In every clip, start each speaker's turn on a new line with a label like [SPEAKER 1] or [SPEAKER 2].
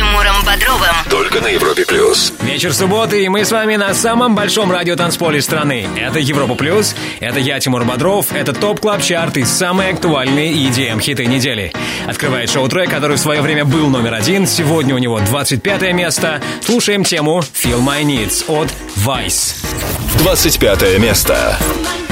[SPEAKER 1] Тимуром Бодровым.
[SPEAKER 2] Только на Европе Плюс.
[SPEAKER 3] Вечер субботы, и мы с вами на самом большом радиотанцполе страны. Это Европа Плюс, это я, Тимур Бодров, это Top Club Chart и самые актуальные EDM-хиты недели. Открывает шоу-трек, который в свое время был номер один, сегодня у него 25 место. Слушаем тему «Feel My Needs» от Vice.
[SPEAKER 2] 25 место. ТОП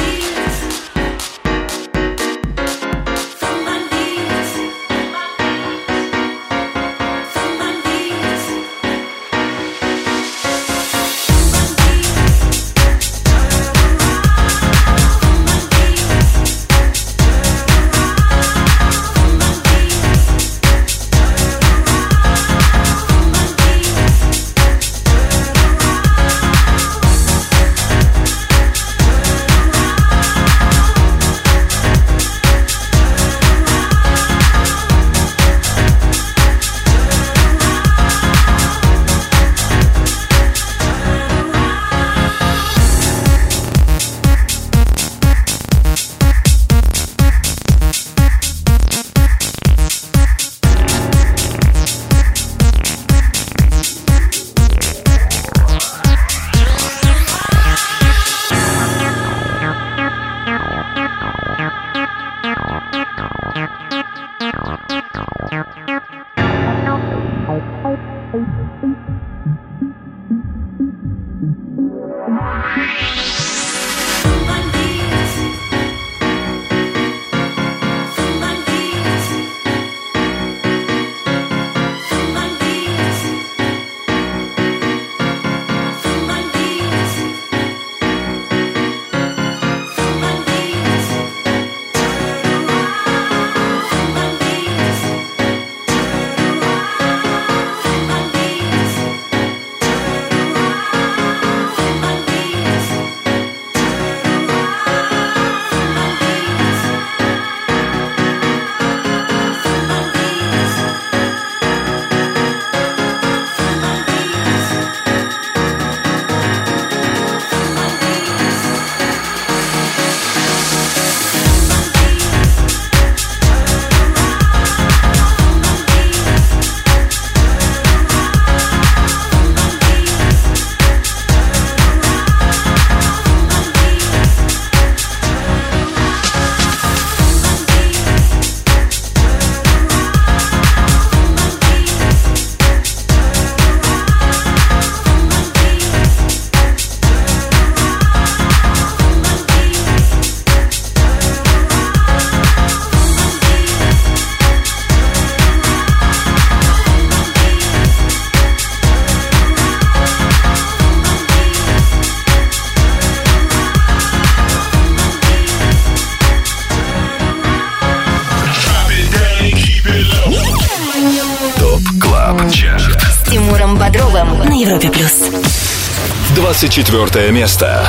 [SPEAKER 2] 24 место.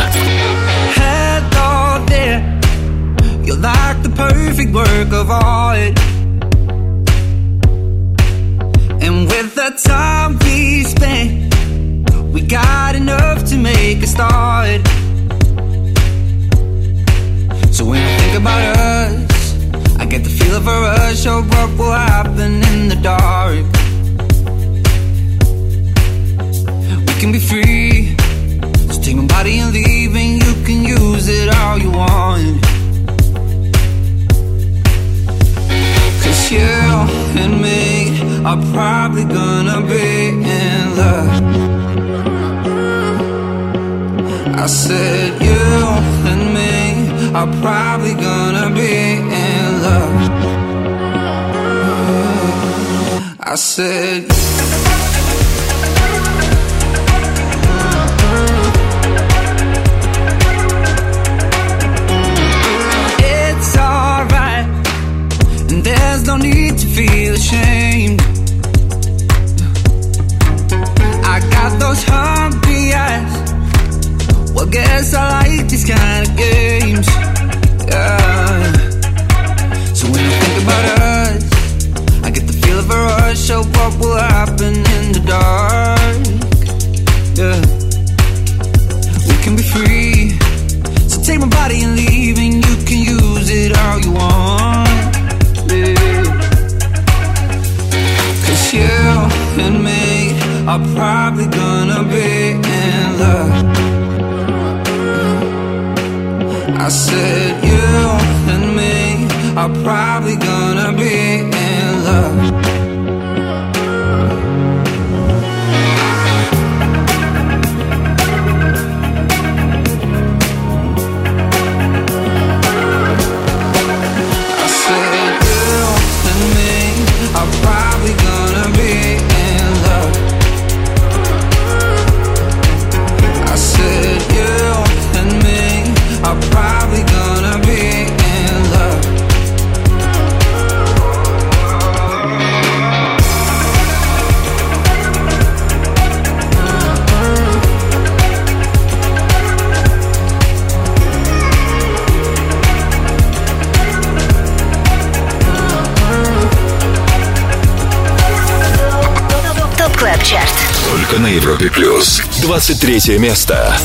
[SPEAKER 4] Европе плюс. 23 место.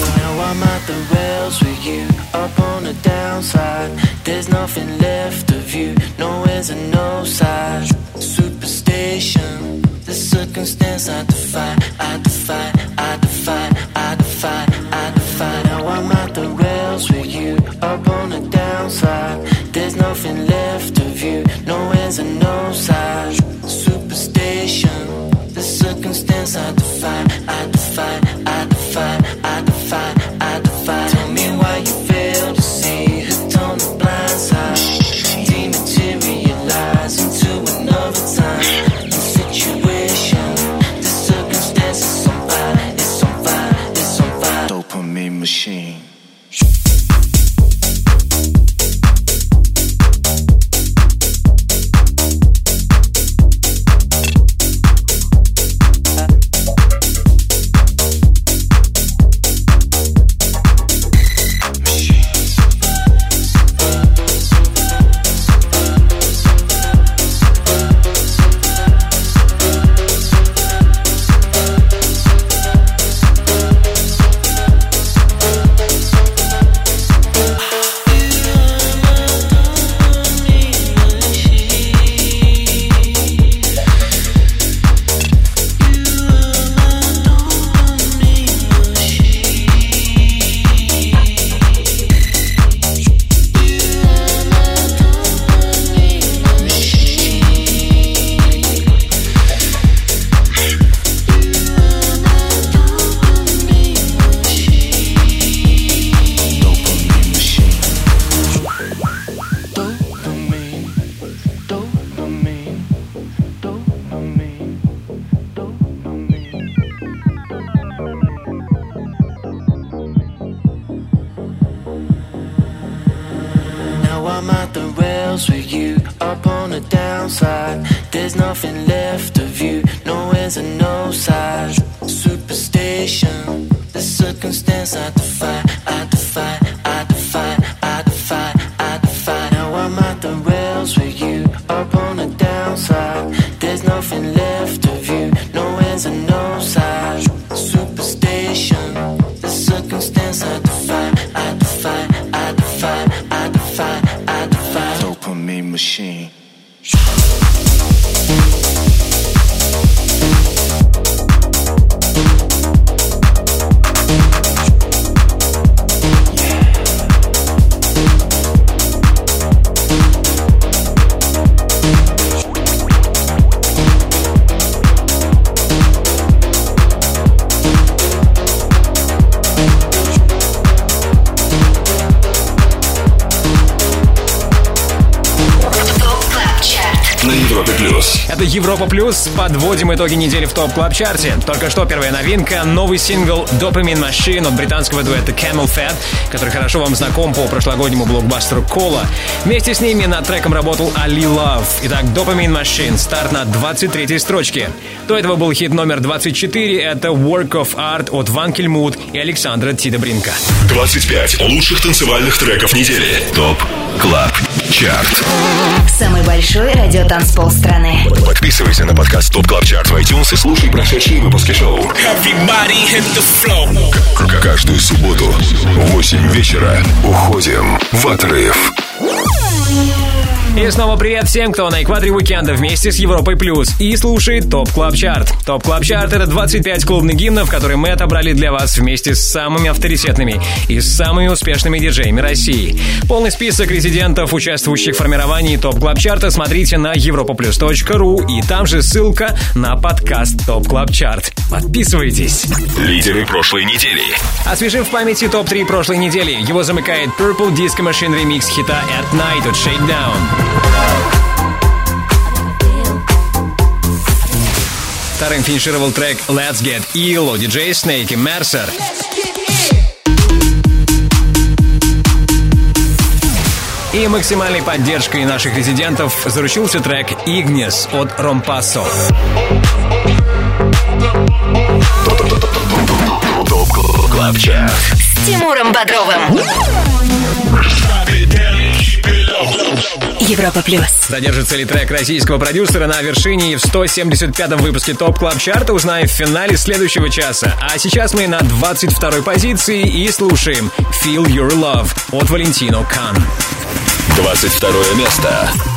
[SPEAKER 5] There's nothing left of you, no ends and no sides. Superstation, the circumstance I defy, I defy, I defy, I defy, I defy. Now I'm at the rails with you, up on the downside. There's nothing left of you, no ends and no sides. dance, I define. I define.
[SPEAKER 3] Европа Плюс. Подводим итоги недели в топ клаб чарте Только что первая новинка — новый сингл Dopamine Machine от британского дуэта Camel Fat, который хорошо вам знаком по прошлогоднему блокбастеру Кола. Вместе с ними над треком работал Али Love. Итак, Dopamine Machine, старт на 23-й строчке. До этого был хит номер 24, это Work of Art от Ван Кельмут и Александра Тидобринка.
[SPEAKER 4] 25 лучших танцевальных треков недели. Топ Club Chart.
[SPEAKER 6] Самый большой радиотанцпол страны.
[SPEAKER 4] Подписывайся на подкаст Top Club Chart в iTunes и слушай прошедшие выпуски шоу. Каждую субботу в 8 вечера уходим в отрыв.
[SPEAKER 3] И снова привет всем, кто на экваторе уикенда вместе с Европой Плюс и слушает Top Club Chart. Top Club Chart — это 25 клубных гимнов, которые мы отобрали для вас вместе с самыми авторитетными и самыми успешными диджеями России. Полный список резидентов, участвующих в формировании Top Club Chart'а, смотрите на europaplus.ru и там же ссылка на подкаст Top Club Chart. Подписывайтесь.
[SPEAKER 4] Лидеры прошлой недели.
[SPEAKER 3] Освежим в памяти топ-3 прошлой недели. Его замыкает Purple Disco Machine ремикс хита At Night от Shakedown. Вторым финишировал трек Let's Get Ill DJ Snake и Mercer. И максимальной поддержкой наших резидентов заручился трек Ignis от
[SPEAKER 4] Rompasso.
[SPEAKER 6] С Тимуром Бодровым. Европа плюс.
[SPEAKER 3] Задержится ли трек российского продюсера на вершине и в 175-м выпуске Top Club Chart'а узнаем в финале следующего часа. А сейчас мы на 22-й позиции и слушаем Feel Your Love от Валентино Кан.
[SPEAKER 4] 22 место.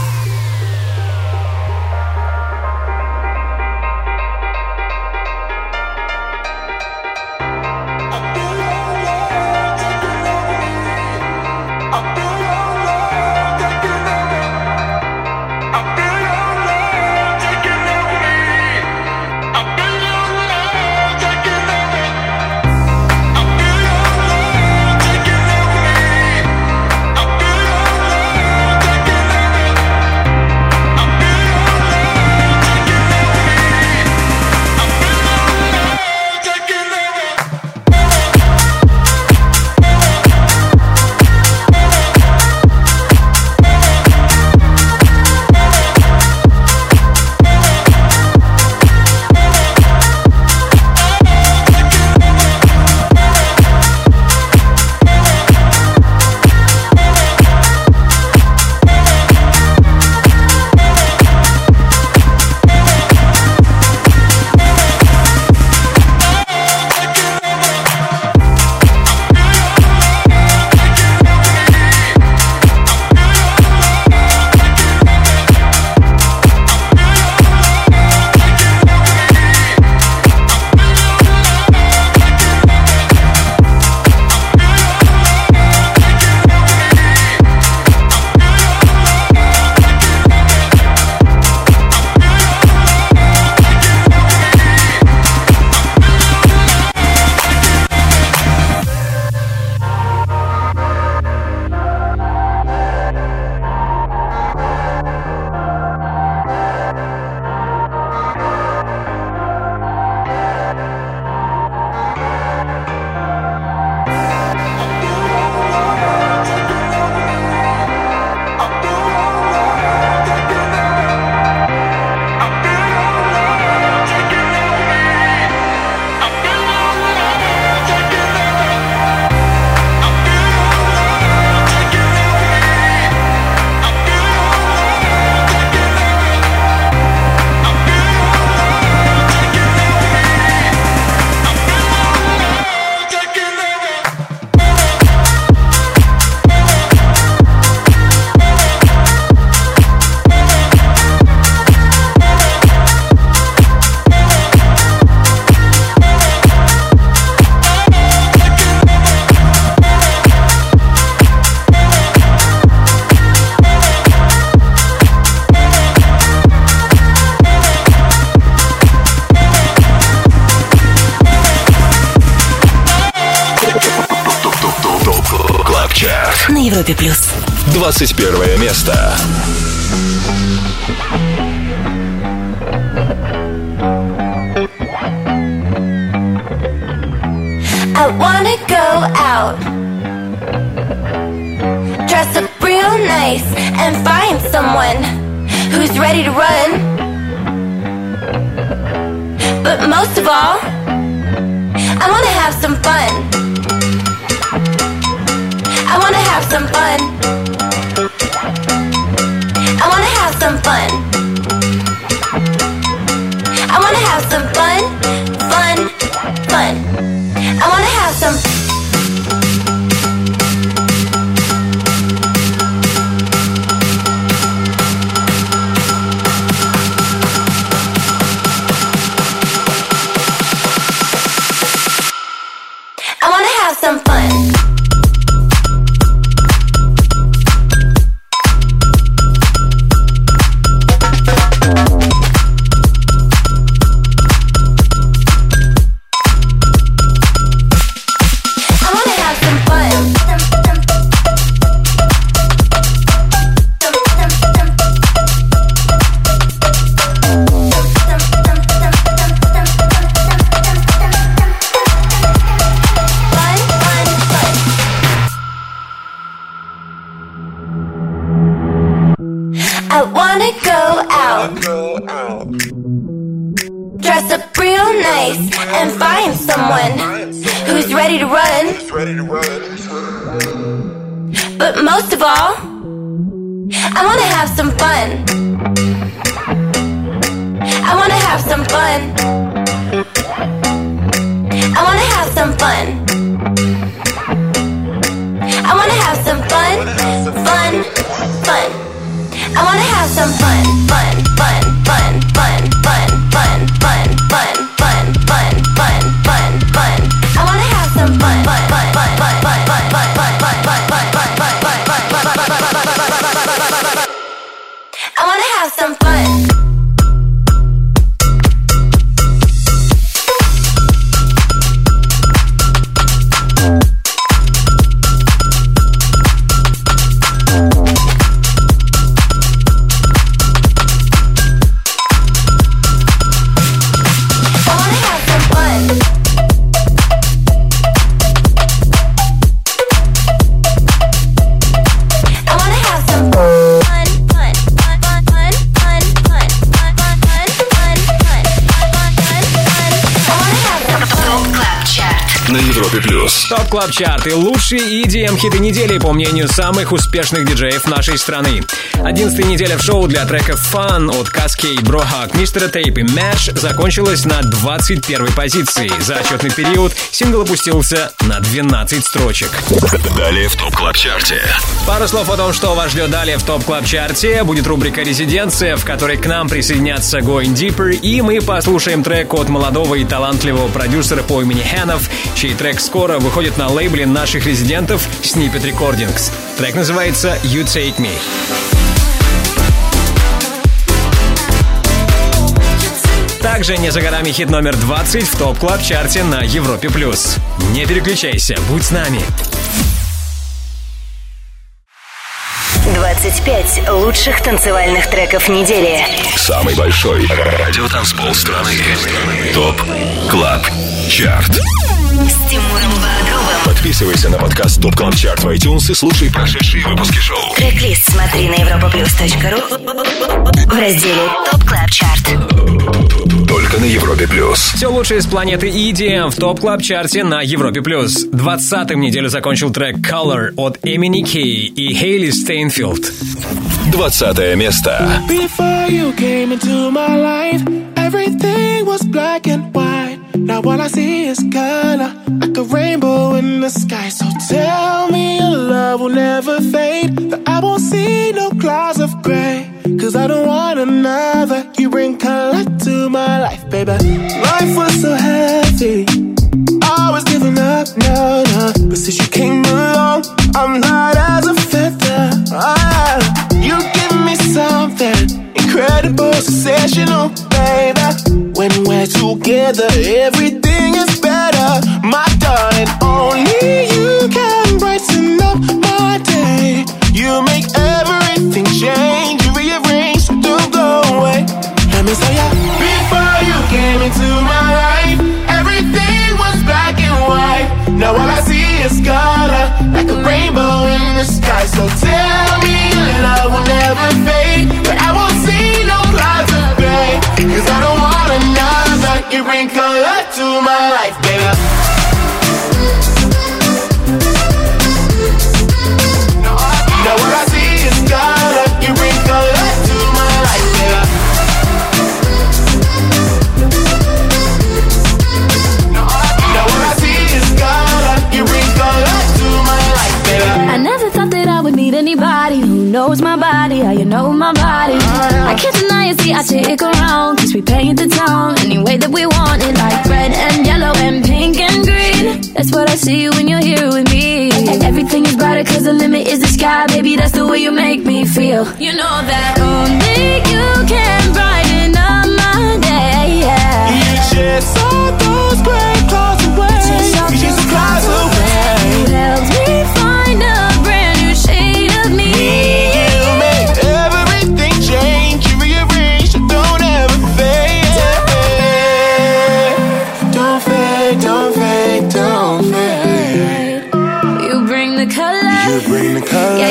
[SPEAKER 3] Лучшие EDM хиты недели по мнению самых успешных диджеев нашей страны. 11 неделя в шоу для треков Fun от Kaskade, Brohug, Mr. Tape и Madge закончилась на 21 позиции. За отчетный период сингл опустился на 12 строчек.
[SPEAKER 4] Далее в Top Club Chart'е.
[SPEAKER 3] Пару слов о том, что вас ждет далее в Top Club Chart'е. Будет рубрика «Резиденция», в которой к нам присоединятся Going Deeper, и мы послушаем трек от молодого и талантливого продюсера по имени Хэнов, чей трек скоро выходит на лейбле наших резидентов Snippet Recordings. Трек называется «You Take Me». Также не за горами хит номер 20 в TOP Club Chart е на Европе+. плюс. Не переключайся, будь с нами.
[SPEAKER 6] 25 лучших танцевальных треков недели.
[SPEAKER 4] Самый большой радиотанцпол страны. ТОП Клаб Чарт.
[SPEAKER 6] С Тимуром Бодровым.
[SPEAKER 4] Подписывайся на подкаст TOP Club Chart в iTunes и слушай прошедшие выпуски шоу.
[SPEAKER 6] Трек-лист смотри на europaplus.ru в разделе TOP Club Chart.
[SPEAKER 4] Только на Европе плюс.
[SPEAKER 3] Все лучшее с планеты EDM в TOP Club Chart е на Европе+. плюс. 20-м неделю закончил трек Color от MNEK и Хейли Стайнфелд.
[SPEAKER 4] 20 место.
[SPEAKER 7] Before you came into my life, everything was black and white. Now all I see is color, like a rainbow in the sky. So tell me your love will never fade, that I won't see no clouds of gray. Cause I don't want another. You bring color to my life, baby. Life was so heavy. I was giving up, no, no. But since you came along, I'm light as a feather. Ah, you give me something incredible, sensational, baby. When we're together, everything is better. My darling, only you can brighten up my day. You make everything change, me say ya. Before you came into my life, everything was black and white. Now all I see is color, like a rainbow in the sky. So tell me your love will never fade, but I won't see no clouds of gray. Cause I don't want another. You bring color to my life, baby. Now all I
[SPEAKER 8] know my body. I can't deny it, see, I stick around, cause we paint the town any way that we want it, like red and yellow and pink and green. That's what I see when you're here with me. Everything is brighter, cause the limit is the sky, baby, that's the way you make me feel. You know that only you can brighten up my day, yeah.
[SPEAKER 7] You all those gray clouds away. The clouds away.
[SPEAKER 8] You helped me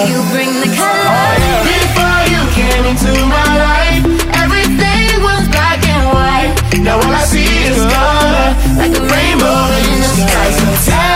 [SPEAKER 7] you
[SPEAKER 8] bring the color.
[SPEAKER 7] Before you came into
[SPEAKER 9] my life, everything was black and white. Now all I see is color, like a rainbow in the sky. So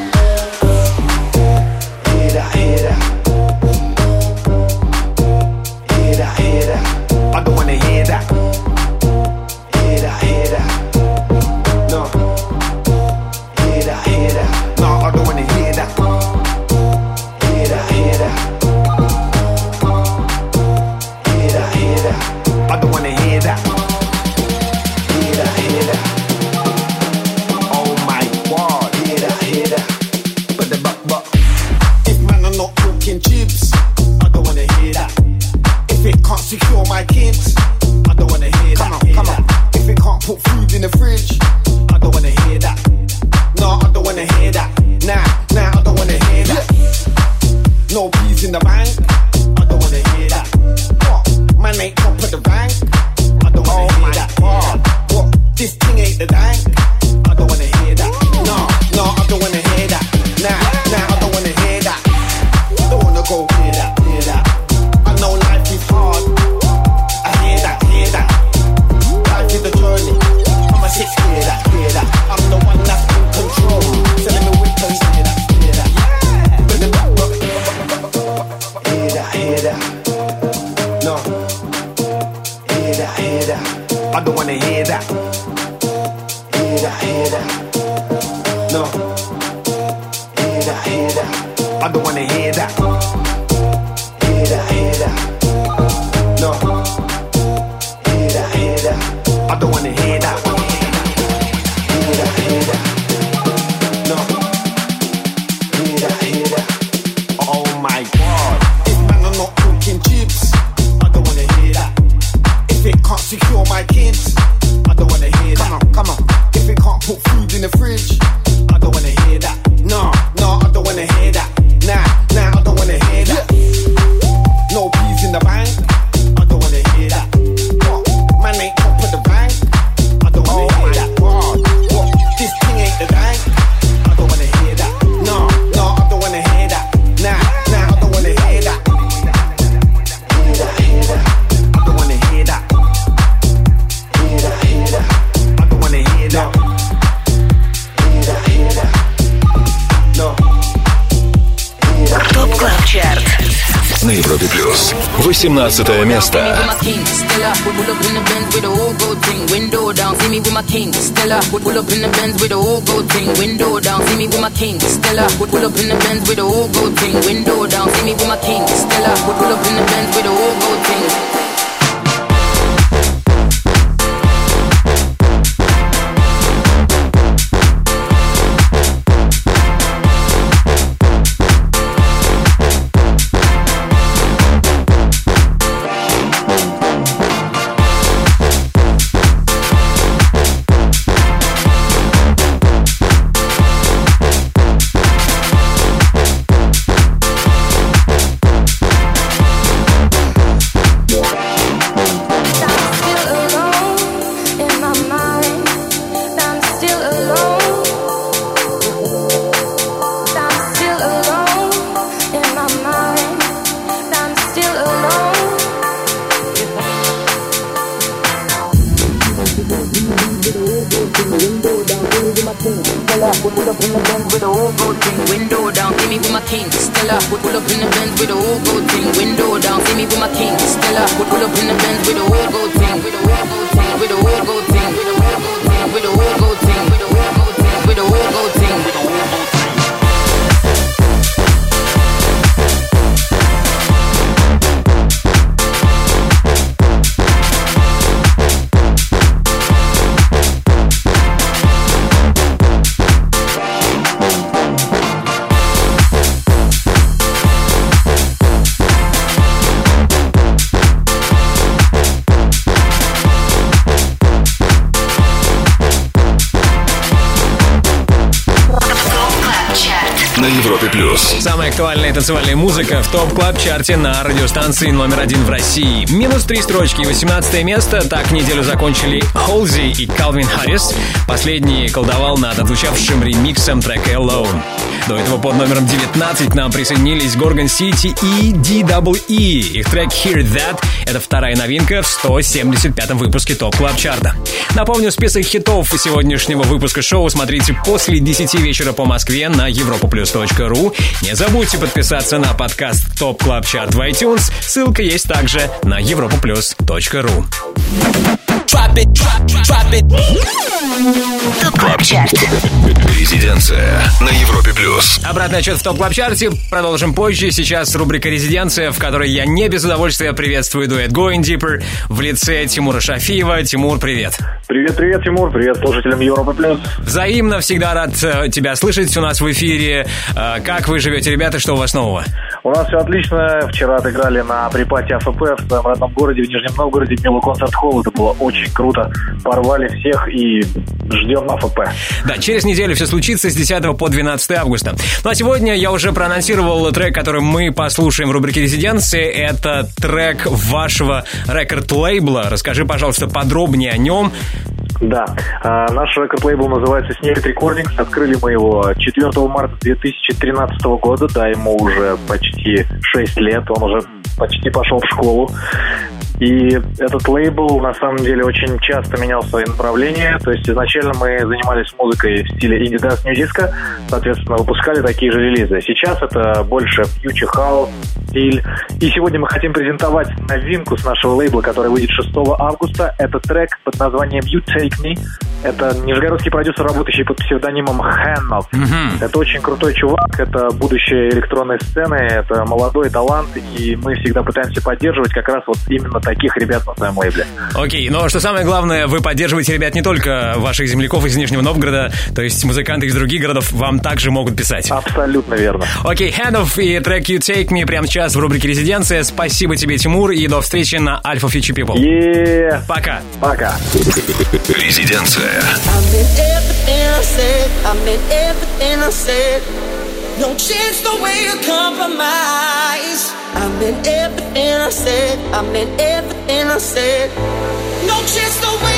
[SPEAKER 3] 18 место. Музыка в TOP Club Chart е на радиостанции номер один в России. Минус три строчки, 18 место. Так неделю закончили Холзи и Калвин Харрис. Последний колдовал над отзвучавшим ремиксом трека Alone. До этого под номером 19 к нам присоединились Gorgon City и DWE. Их трек Hear That — это вторая новинка в 175-м выпуске TOP Club Chart а. Напомню, список хитов сегодняшнего выпуска шоу смотрите после 10 вечера по Москве на europaplus.ru. Не забудьте подписаться на подкаст TOP Club Chart в iTunes. Ссылка есть также на europaplus.ru.
[SPEAKER 4] Drop it, drop, drop it. TOP Club Chart. Резиденция на Европе Плюс.
[SPEAKER 3] Обратный отчет в TOP Club Chart е продолжим позже. Сейчас рубрика «Резиденция», в которой я не без удовольствия приветствую дуэт Going Deeper в лице Тимура Шафиева. Тимур, привет.
[SPEAKER 10] Привет, привет, Тимур, привет слушателям Европы Плюс.
[SPEAKER 3] Взаимно, всегда рад э, тебя слышать у нас в эфире. Э, Как вы живете, ребята, что у вас нового?
[SPEAKER 10] У нас все отлично. Вчера отыграли на припате АФП в своем родном городе, в Нижнем Новгороде, Мило концерт холл. Это было очень круто. Порвали всех и ждем АФП.
[SPEAKER 3] Да, через неделю все случится с 10 по 12 августа. Ну а сегодня я уже проанонсировал трек, который мы послушаем в рубрике «Резиденции». Это трек вашего рекорд-лейбла. Расскажи, пожалуйста, подробнее о нем.
[SPEAKER 10] Да, а, наш рекорд-лейбл называется Снегит Recordings. Открыли мы его 4 марта 2013 года. Да, ему уже почти 6 лет. Он уже почти пошел в школу. И этот лейбл на самом деле очень часто менял свои направления. То есть изначально мы занимались музыкой в стиле инди dance new disco, соответственно, выпускали такие же релизы. Сейчас это больше future house стиль. И сегодня мы хотим презентовать новинку с нашего лейбла, который выйдет 6 августа. Это трек под названием You Take Me. Это нижегородский продюсер, работающий под псевдонимом Хэннов. Это очень крутой чувак, это будущее электронной сцены, это молодой талант, и мы всегда пытаемся поддерживать как раз вот именно таких ребят на своем лейбле.
[SPEAKER 3] Окей, но что самое главное, вы поддерживаете ребят не только ваших земляков из Нижнего Новгорода, то есть музыканты из других городов вам также могут писать.
[SPEAKER 10] Абсолютно верно.
[SPEAKER 3] Окей, Хэнов и трек You Take Me прямо сейчас в рубрике «Резиденция». Спасибо тебе, Тимур, и до встречи на Alpha Future People.
[SPEAKER 10] Yeah.
[SPEAKER 3] Пока.
[SPEAKER 10] Пока.
[SPEAKER 4] Резиденция.
[SPEAKER 11] No chance, no way to compromise. I meant everything I said. I meant everything I said. No chance, no way,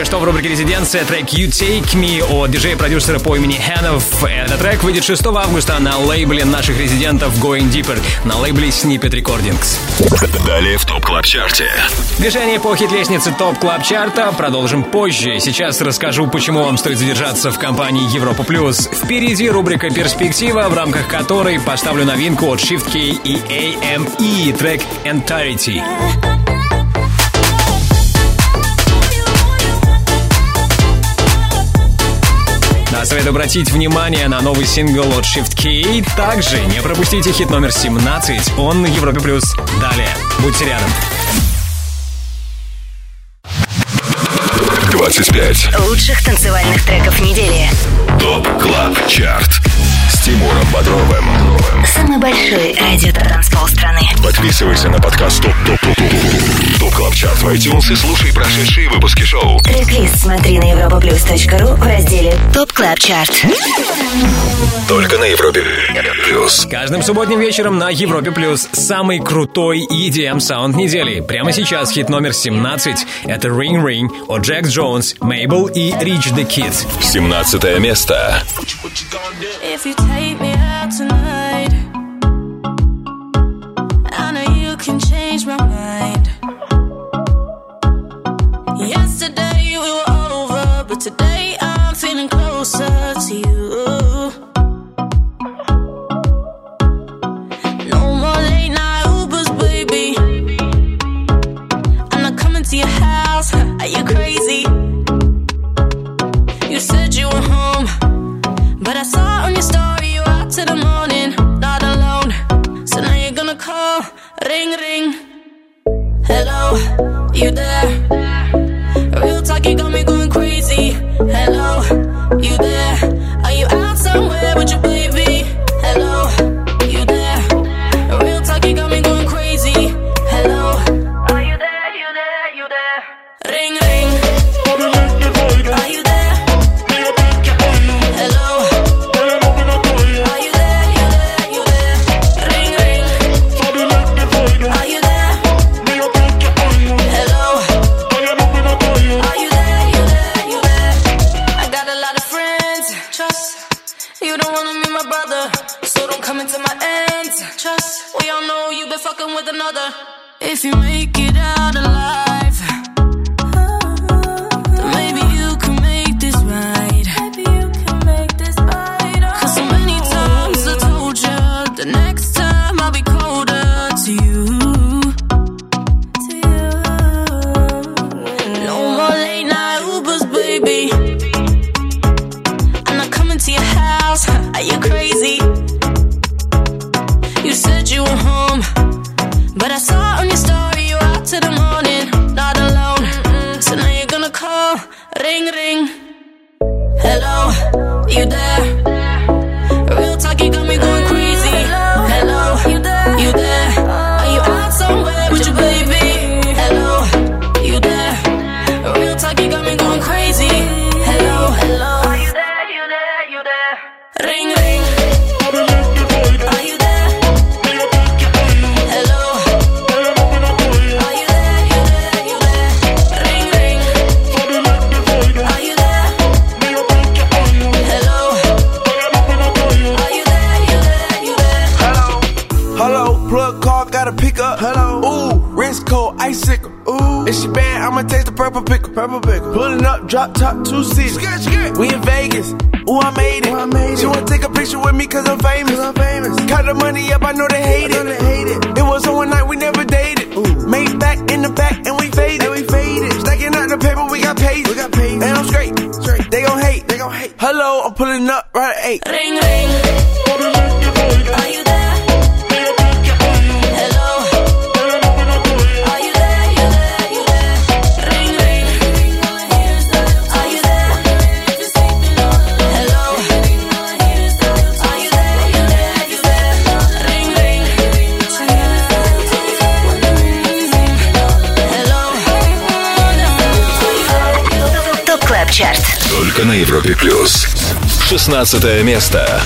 [SPEAKER 3] Только что в рубрике «Резиденция» трек «You Take Me» от диджея-продюсера по имени Хэнов. Этот трек выйдет 6 августа на лейбле наших резидентов Going Deeper, на лейбле Snippet Recordings.
[SPEAKER 4] Далее в TOP Club Chart е.
[SPEAKER 3] Движение по хит-лестнице TOP Club Chart а продолжим позже. Сейчас расскажу, почему вам стоит задержаться в компании Европа Плюс. Впереди рубрика «Перспектива», в рамках которой поставлю новинку от Shift K3Y и AME, трек «Entirety». Советую обратить внимание на новый сингл от Shift K. Также не пропустите хит номер 17, он на Европе+. плюс. Далее. Будьте рядом.
[SPEAKER 4] 25
[SPEAKER 6] лучших танцевальных треков недели.
[SPEAKER 4] ТОП КЛАБ ЧАРТ Тимуром Бодровым.
[SPEAKER 6] Самый большой радио-транспол страны.
[SPEAKER 4] Подписывайся на подкаст ТОП ТОП ТОП ТОП ТОП КЛАП ЧАРТ в iTunes и слушай прошедшие выпуски шоу.
[SPEAKER 6] трек смотри на europaplus.ru в разделе ТОП КЛАП ЧАРТ.
[SPEAKER 4] Только на Европе Плюс.
[SPEAKER 3] Каждым субботним вечером на Европе Плюс самый крутой EDM саунд недели. Прямо сейчас хит номер 17. Это Ring Ring от Джек Джонс, Мейбл и Рич The Kid.
[SPEAKER 4] 17 место.
[SPEAKER 12] If you take me out tonight.
[SPEAKER 4] 15 место.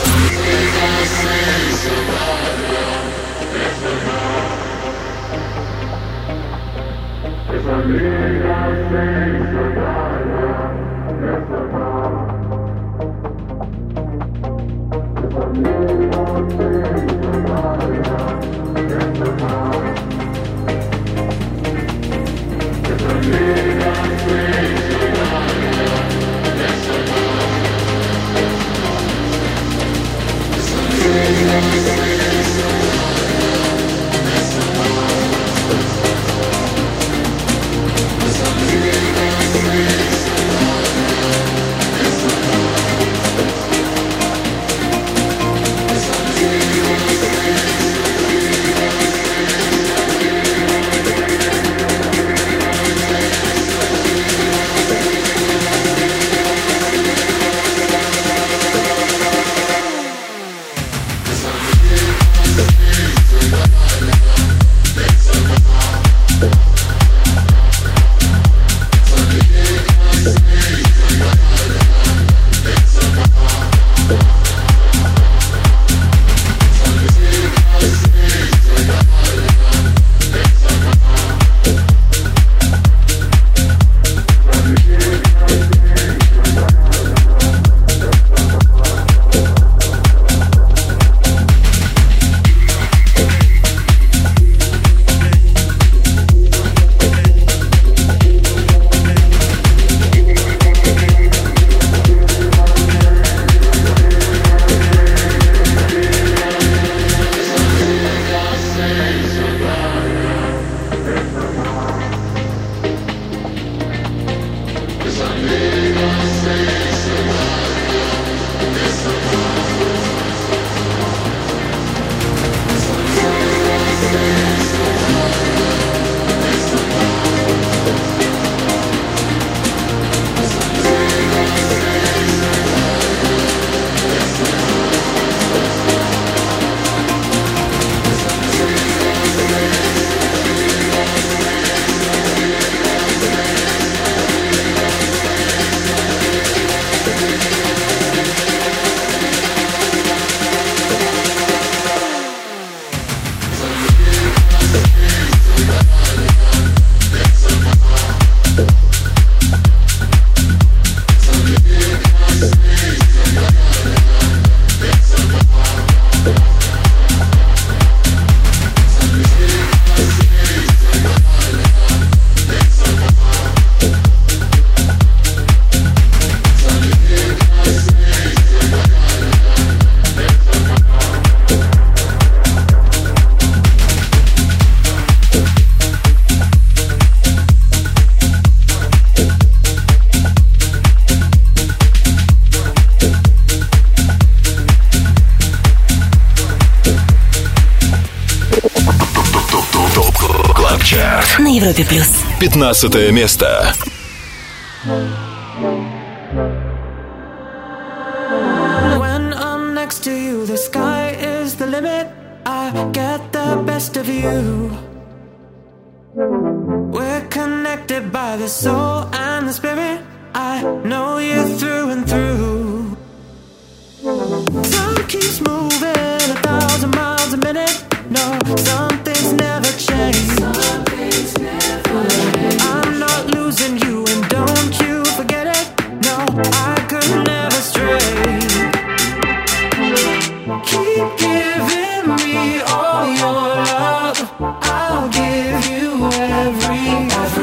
[SPEAKER 4] 15 место.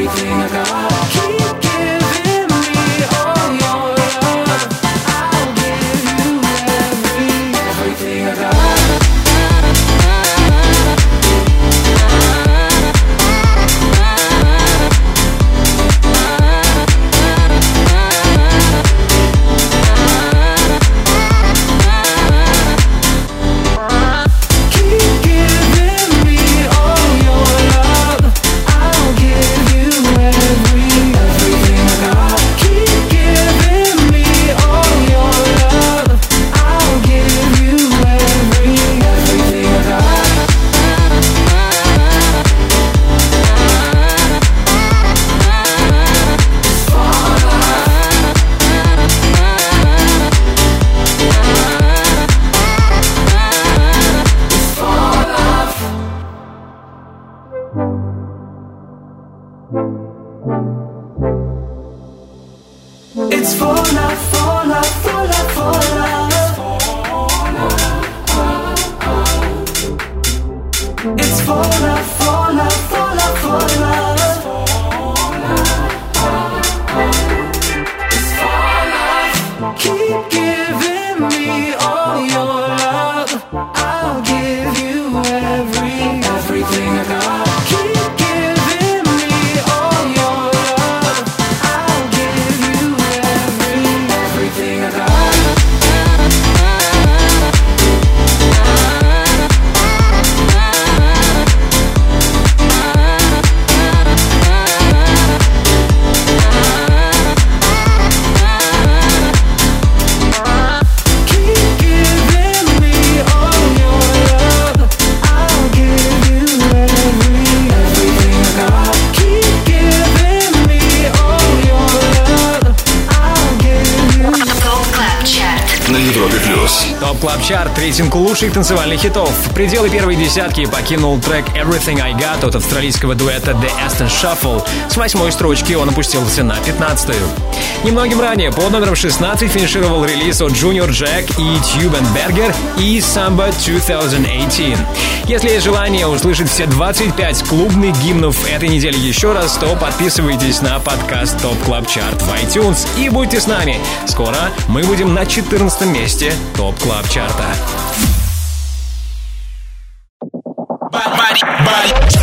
[SPEAKER 13] Everything I got.
[SPEAKER 3] Танцевальных хитов. Пределы первой десятки покинул трек Everything I Got от австралийского дуэта The Aston Shuffle. С восьмой строчки он опустился на пятнадцатую. Немногим ранее под номером 16 финишировал релиз от Junior Jack и Tube & Berger E Samba 2018. Если есть желание услышать все 25 клубных гимнов этой недели еще раз, то подписывайтесь на подкаст TOP Club Chart в iTunes и будьте с нами. Скоро мы будем на 14 месте TOP Club Chart
[SPEAKER 6] а.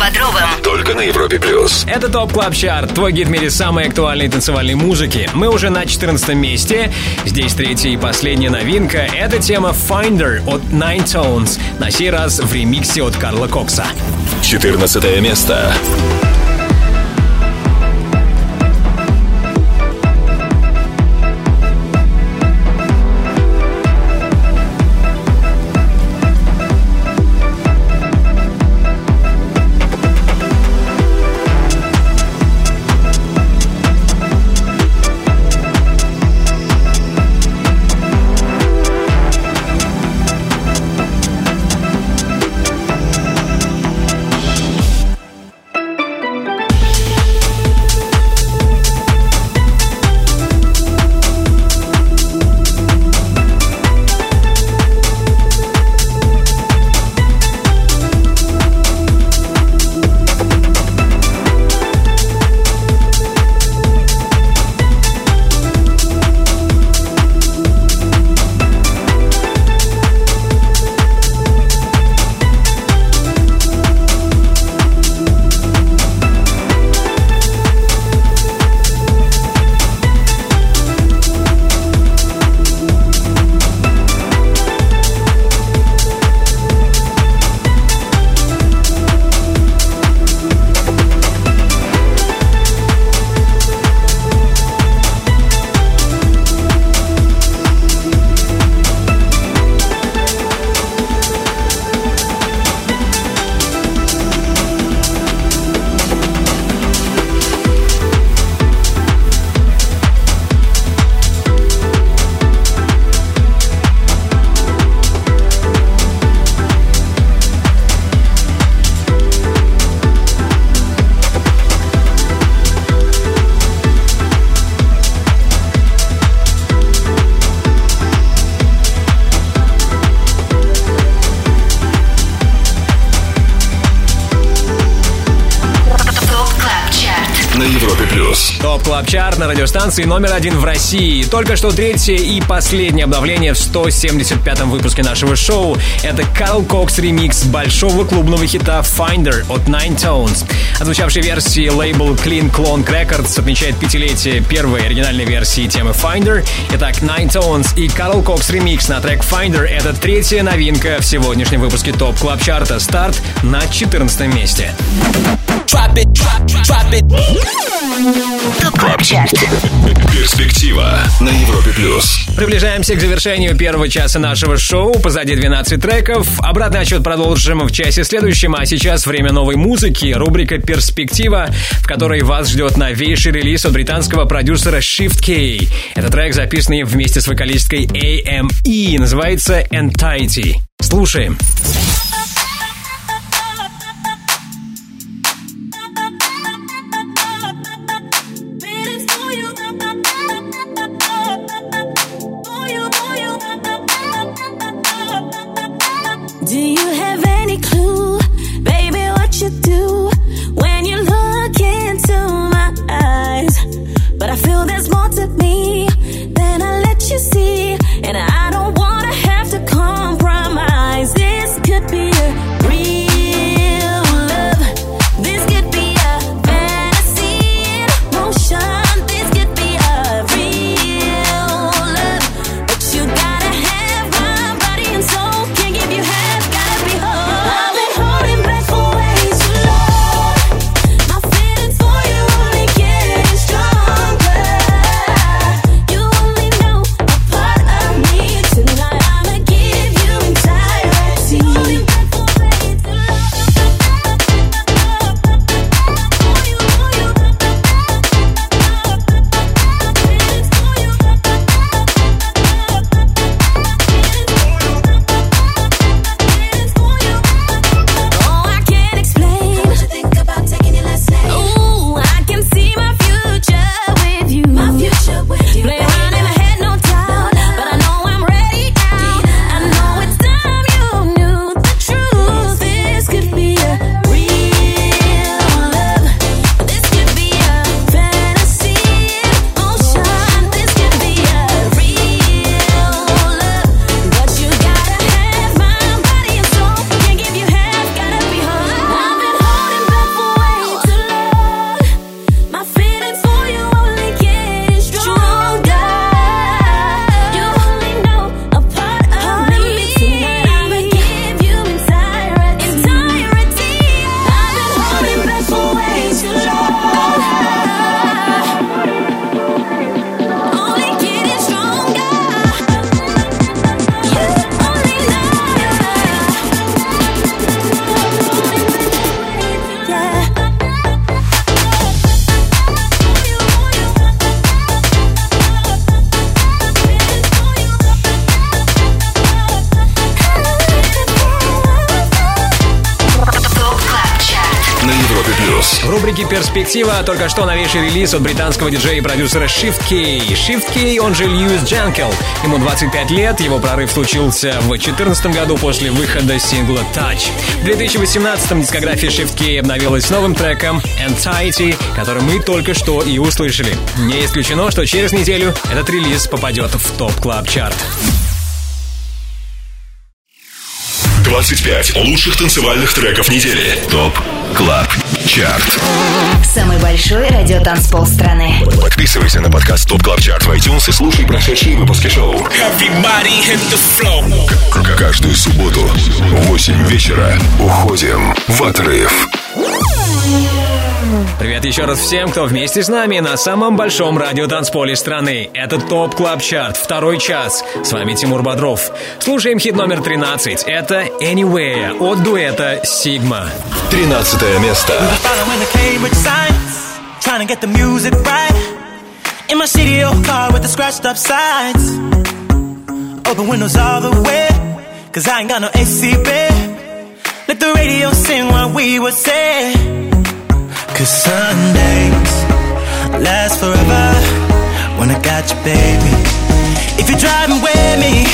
[SPEAKER 6] Бодровым.
[SPEAKER 4] Только на Европе плюс.
[SPEAKER 3] Это TOP Club Chart, твой гид в мире самой актуальной танцевальной музыки. Мы уже на 14 месте. Здесь третья и последняя новинка. Это тема Finder от Ninetoes. На сей раз в ремиксе от Карла Кокса.
[SPEAKER 4] 14 место. плюс.
[SPEAKER 3] Chart на радиостанции номер один в России. Только что третье и последнее обновление в 175-м выпуске нашего шоу. Это Карл Кокс ремикс большого клубного хита Finder от Ninetoes. Отзвучавшей версии лейбл Kling Klong Records отмечает пятилетие первой оригинальной версии темы Finder. Итак, Ninetoes и Карл Кокс ремикс на трек Finder — это третья новинка в сегодняшнем выпуске TOP Club Chart а. Старт на 14 месте.
[SPEAKER 4] Drop it, drop, drop it. TOP Club Chart. Перспектива на Европе плюс.
[SPEAKER 3] Приближаемся к завершению первого часа нашего шоу. Позади 12 треков. Обратный отчет продолжим в часе следующем. А сейчас время новой музыки. Рубрика «Перспектива», в которой вас ждет новейший релиз от британского продюсера Shift K3Y. Это трек, записанный вместе с вокалисткой AME. Называется «Entirety». Слушаем.
[SPEAKER 8] Do
[SPEAKER 3] «Перспектива» только что новейший релиз от британского диджея и продюсера Shift K. Shift K, он же Льюис Джанкел. Ему 25 лет, его прорыв случился в 2014 году после выхода сингла Touch. В 2018 дискография Shift K обновилась новым треком Anxiety, который мы только что и услышали. Не исключено, что через неделю этот релиз попадет в топ клаб чарт
[SPEAKER 4] 25 лучших танцевальных треков недели. Топ Клаб Чарт.
[SPEAKER 6] Самый большой радиотанцпол страны.
[SPEAKER 4] Подписывайся на подкаст TOP Club Chart в iTunes и слушай прошедшие выпуски шоу. К- Каждую субботу в 8 вечера уходим в отрыв.
[SPEAKER 3] Привет еще раз всем, кто вместе с нами на самом большом радиотанцполе страны. Это TOP Club Chart, второй час. С вами Тимур Бодров. Слушаем хит номер 13. Это Anywhere от дуэта Sigma.
[SPEAKER 4] 13 место.
[SPEAKER 14] Following the Cambridge signs, trying to get the music right. In my CDO car with the scratched up sides. Open windows all the way, cause I ain't got no AC bed. Let the radio sing what we would say. Cause Sundays last forever when I got you, baby. If you're driving with me,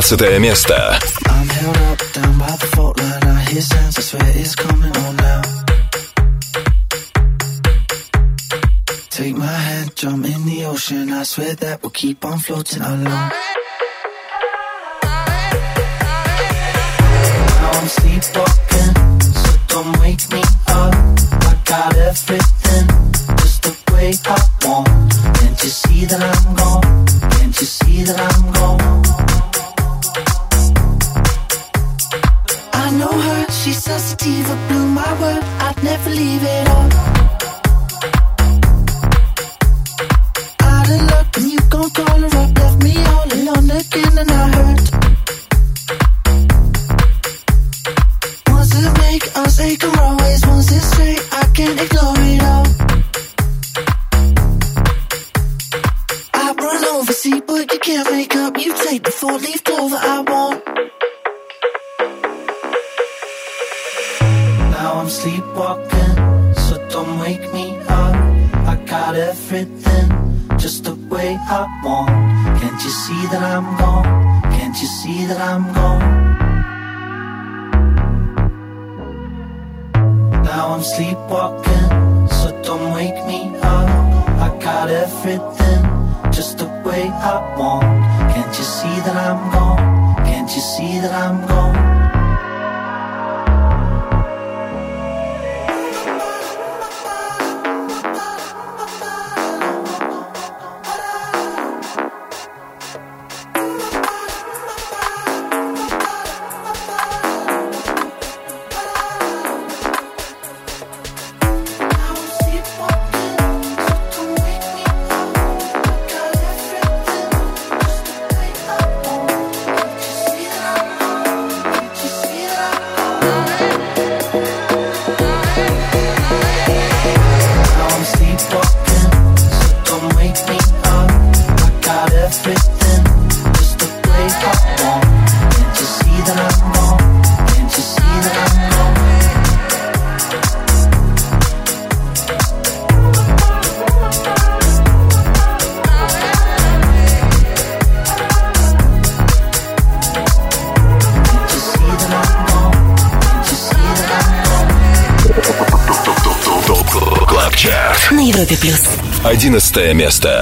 [SPEAKER 4] 15 место.
[SPEAKER 15] I'm held up down by the fault line. I hear sounds, I swear it's coming now. Take my hand, jump in the ocean. I swear that we'll keep on floating along. Now I'm sleepwalking, so don't wake me up. I got everything just the way I want. Can't you see that I'm
[SPEAKER 4] 16 место.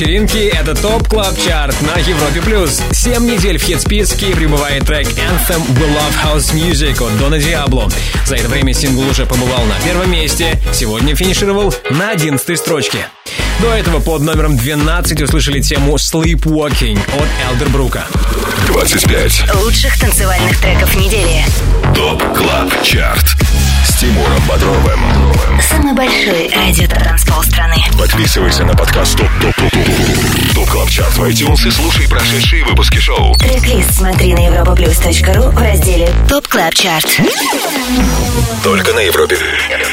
[SPEAKER 3] Вечеринки — это TOP Club Chart на Европе+. плюс. Семь недель в хит-списке прибывает трек Anthem We Love House Music от Дона Диабло. За это время сингл уже побывал на первом месте, сегодня финишировал на одиннадцатой строчке. До этого под номером 12 услышали тему Sleepwalking от Элдербрука.
[SPEAKER 15] 25.
[SPEAKER 6] Лучших танцевальных треков недели.
[SPEAKER 15] ТОП Клаб Чарт. Тимуром Бодровым.
[SPEAKER 6] Самый большой радиотанцпол страны.
[SPEAKER 15] Подписывайся на подкаст Top Top Top Top Top Club Chart в iTunes и слушай прошедшие выпуски шоу.
[SPEAKER 6] Трек-лист смотри на europaplus.ru в разделе Top Club Chart.
[SPEAKER 15] Только на Европе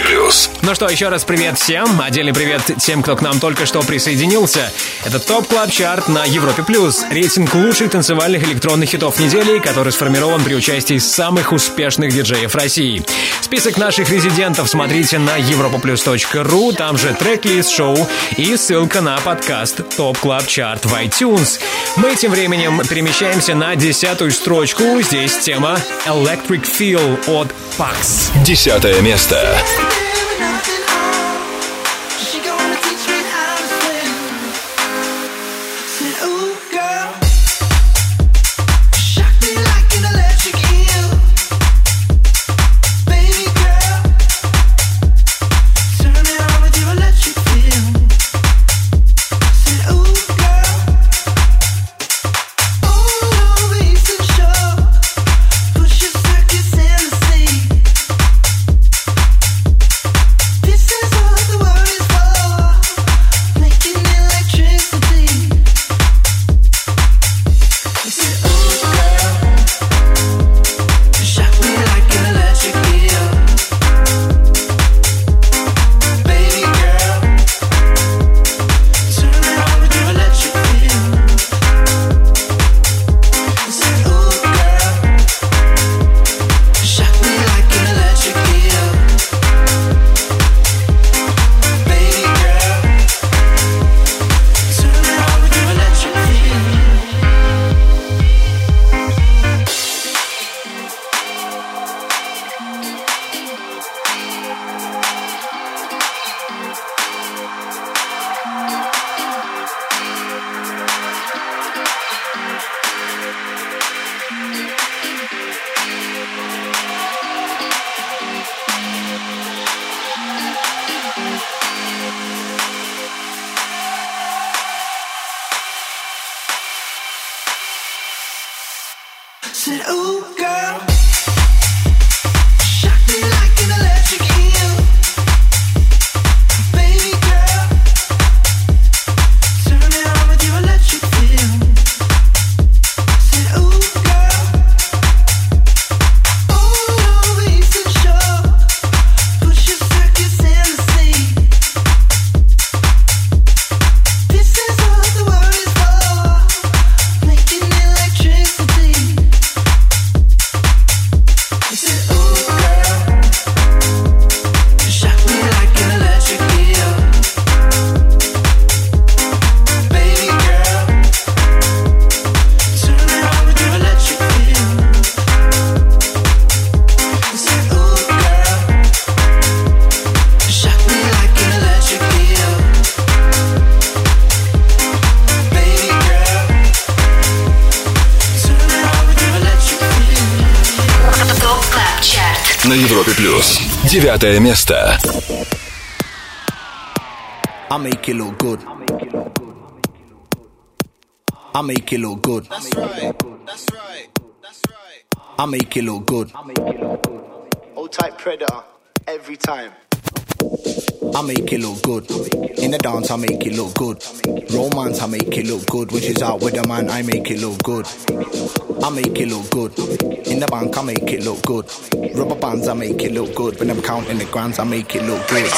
[SPEAKER 15] плюс.
[SPEAKER 3] Ну что, еще раз привет всем. Отдельный привет тем, кто к нам только что присоединился. Это Top Club Chart на Европе+. плюс. Рейтинг лучших танцевальных электронных хитов недели, который сформирован при участии самых успешных диджеев России. Список наших резидентов смотрите на europaplus.ru, там же трек-лист шоу и ссылка на подкаст Top Club Chart в iTunes. Мы тем временем перемещаемся на десятую строчку. Здесь тема Electric Feel от Pax.
[SPEAKER 15] Десятое место. Девятое место.
[SPEAKER 16] I make it look good. I make it look good. That's right. That's right. That's right. I make it look good.
[SPEAKER 17] Old type predator, every time.
[SPEAKER 16] I make it look good. In the dance, I make it look good. Romance, I make it look good. When she's out with the man, I make it look good. I make it look good. In the bank, I make it look good. Rubber bands, I make it look good. When I'm counting the grands, I make it look good.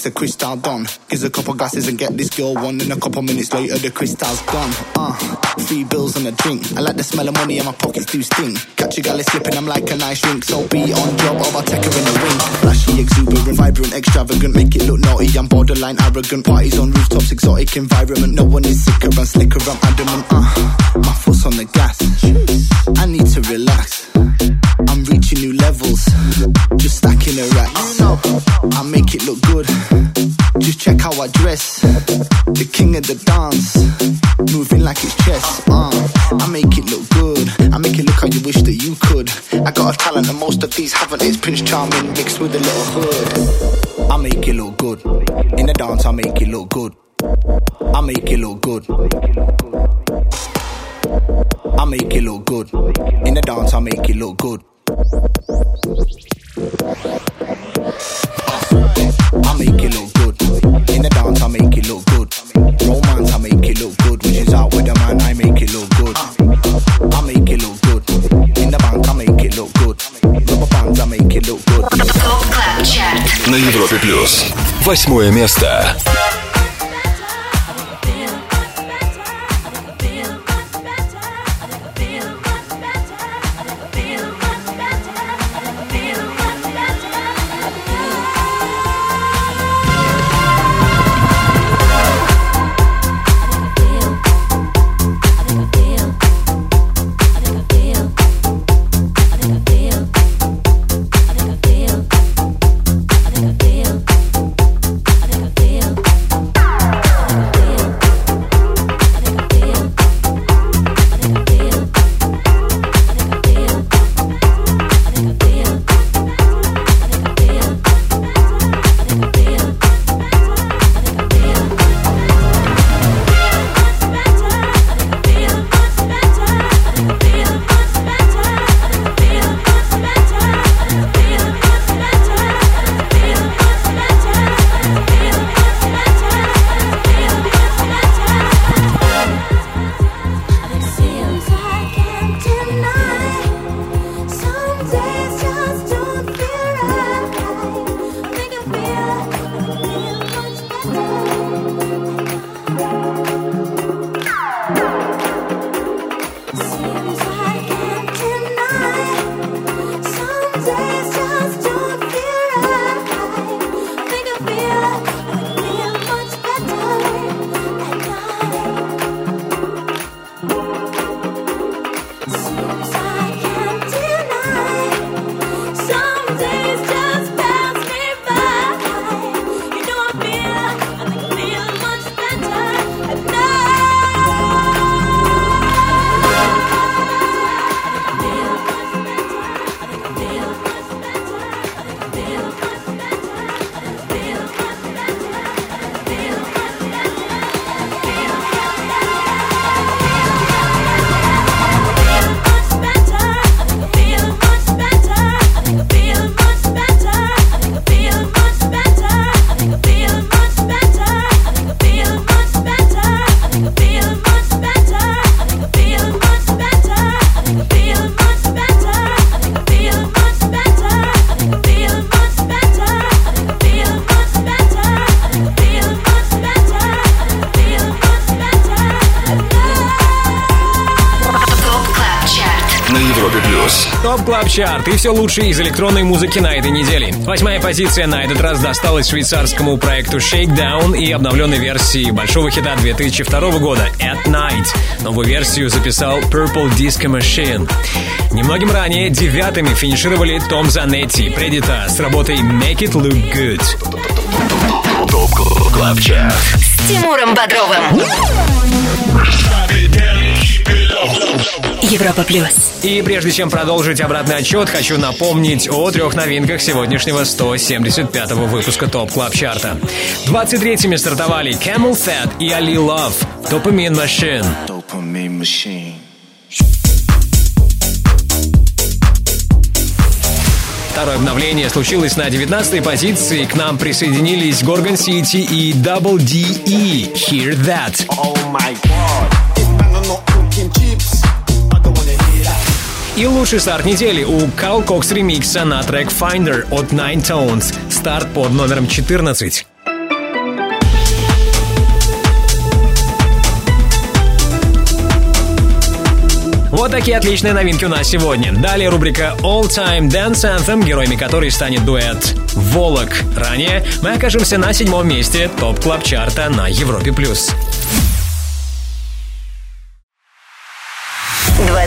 [SPEAKER 16] The crystal Don. Gives a couple glasses and get this girl one. And a couple minutes later, the crystal's gone. Uh, three bills and a drink. I like the smell of money and my pockets do sting. Catch a galley slipping, I'm like a nice drink. So be on job or I'll take her in the ring. Flashy, exuberant, vibrant, extravagant. Make it look naughty, I'm borderline arrogant. Parties on rooftops, exotic environment. No one is sicker and slicker, I'm adamant. Uh, my foot's on the gas. I need to relax. Reaching new levels, just stacking the racks. I make it look good, just check how I dress. The king of the dance, moving like it's chess. Uh, I make it look good, I make it look how you wish that you could. I got a talent and most of these haven't. It's Prince Charming mixed with a little hood. I make it look good, in the dance I make it look good. I make it look good. I make it look good. In the dance, I make it look good I make it look good. In the dance, I make it look good. Romance, I make it look good. When she's out with a man, I make it look good. I make it look good. In the bank, I make it look good. Rubber bands, I make it look good.
[SPEAKER 8] На Европе плюс. Восьмое место.
[SPEAKER 3] Чарт и все лучшее из электронной музыки на этой неделе. Восьмая позиция на этот раз досталась швейцарскому проекту Shakedown и обновленной версии большого хита 2002 года At Night. Новую версию записал Purple Disco Machine. Немногим ранее девятыми финишировали Tom Zanetti и Preditah с работой Make It Look Good.
[SPEAKER 8] Top Club Chart.
[SPEAKER 1] С Тимуром Бодровым. Европа плюс.
[SPEAKER 3] И прежде чем продолжить обратный отсчет, хочу напомнить о трех новинках сегодняшнего 175-го выпуска Top Club Chart а. 23-ми стартовали CamelPhat и Ali Love Dopamine Machine.
[SPEAKER 9] Dopamine machine.
[SPEAKER 3] Второе обновление случилось на 19-й позиции. К нам присоединились Gorgon City и D Double E. Hear That.
[SPEAKER 9] Oh my god.
[SPEAKER 3] И лучший старт недели у Кал Кокс ремикса на трек Finder от Nine Tones старт под номером 14. Вот такие отличные новинки у нас сегодня. Далее рубрика All Time Dance Anthem, героями которой станет дуэт Волок. Ранее мы окажемся на седьмом месте топ клаб чарта на Европе+. плюс.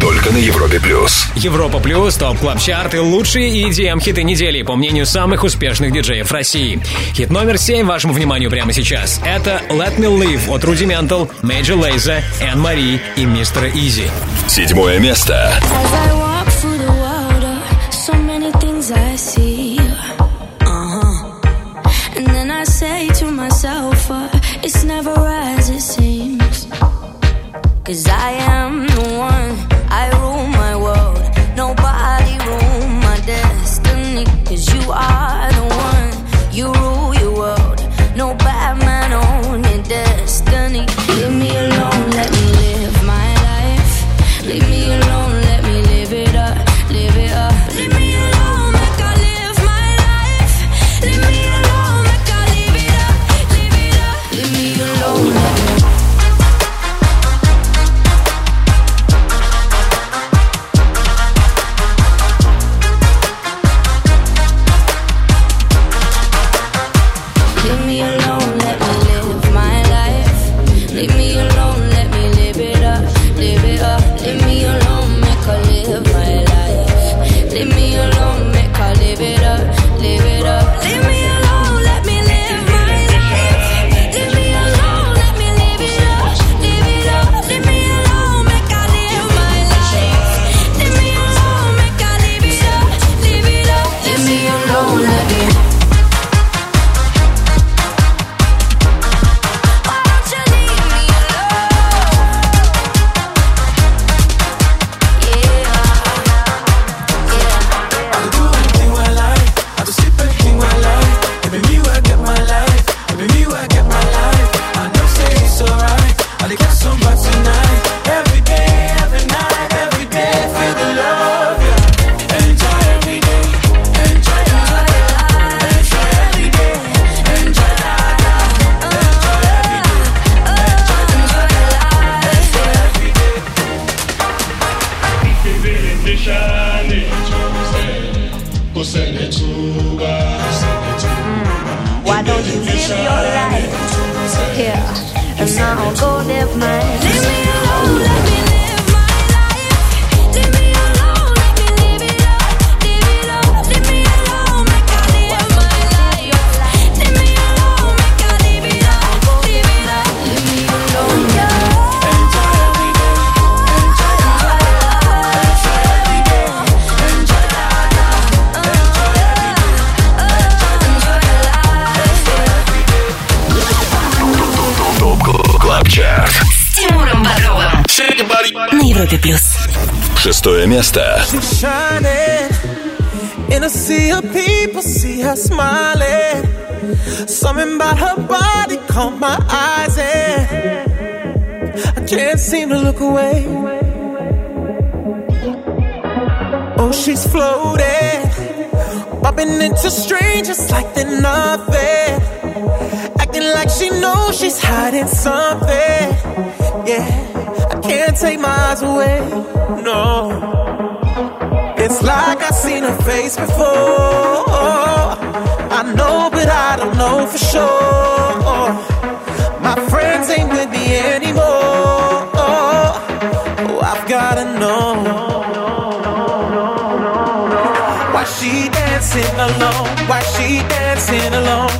[SPEAKER 4] Только на Европе Плюс.
[SPEAKER 3] Европа Плюс, Top Club Chart, лучшие EDM-хиты недели, по мнению самых успешных диджеев России. Хит номер 7 вашему вниманию прямо сейчас. Это Let Me Live от Rudimental, Major Lazer, Энн Мари и Мистера Изи.
[SPEAKER 4] Седьмое место.
[SPEAKER 8] As I walk
[SPEAKER 6] Европе Плюс.
[SPEAKER 4] Шестое место.
[SPEAKER 7] She's shining in a sea of people. See her smiling. Something about her body caught my eyes, and I can't seem to look away. Oh, she's floating, bumping into strangers like they're nothing. Acting like she knows she's hiding something. Yeah, I can't take my eyes away. No, it's like I've seen her face before. I know, but I don't know for sure. My friends ain't with me anymore. Oh, I've gotta know. Why she dancing alone? Why she dancing alone?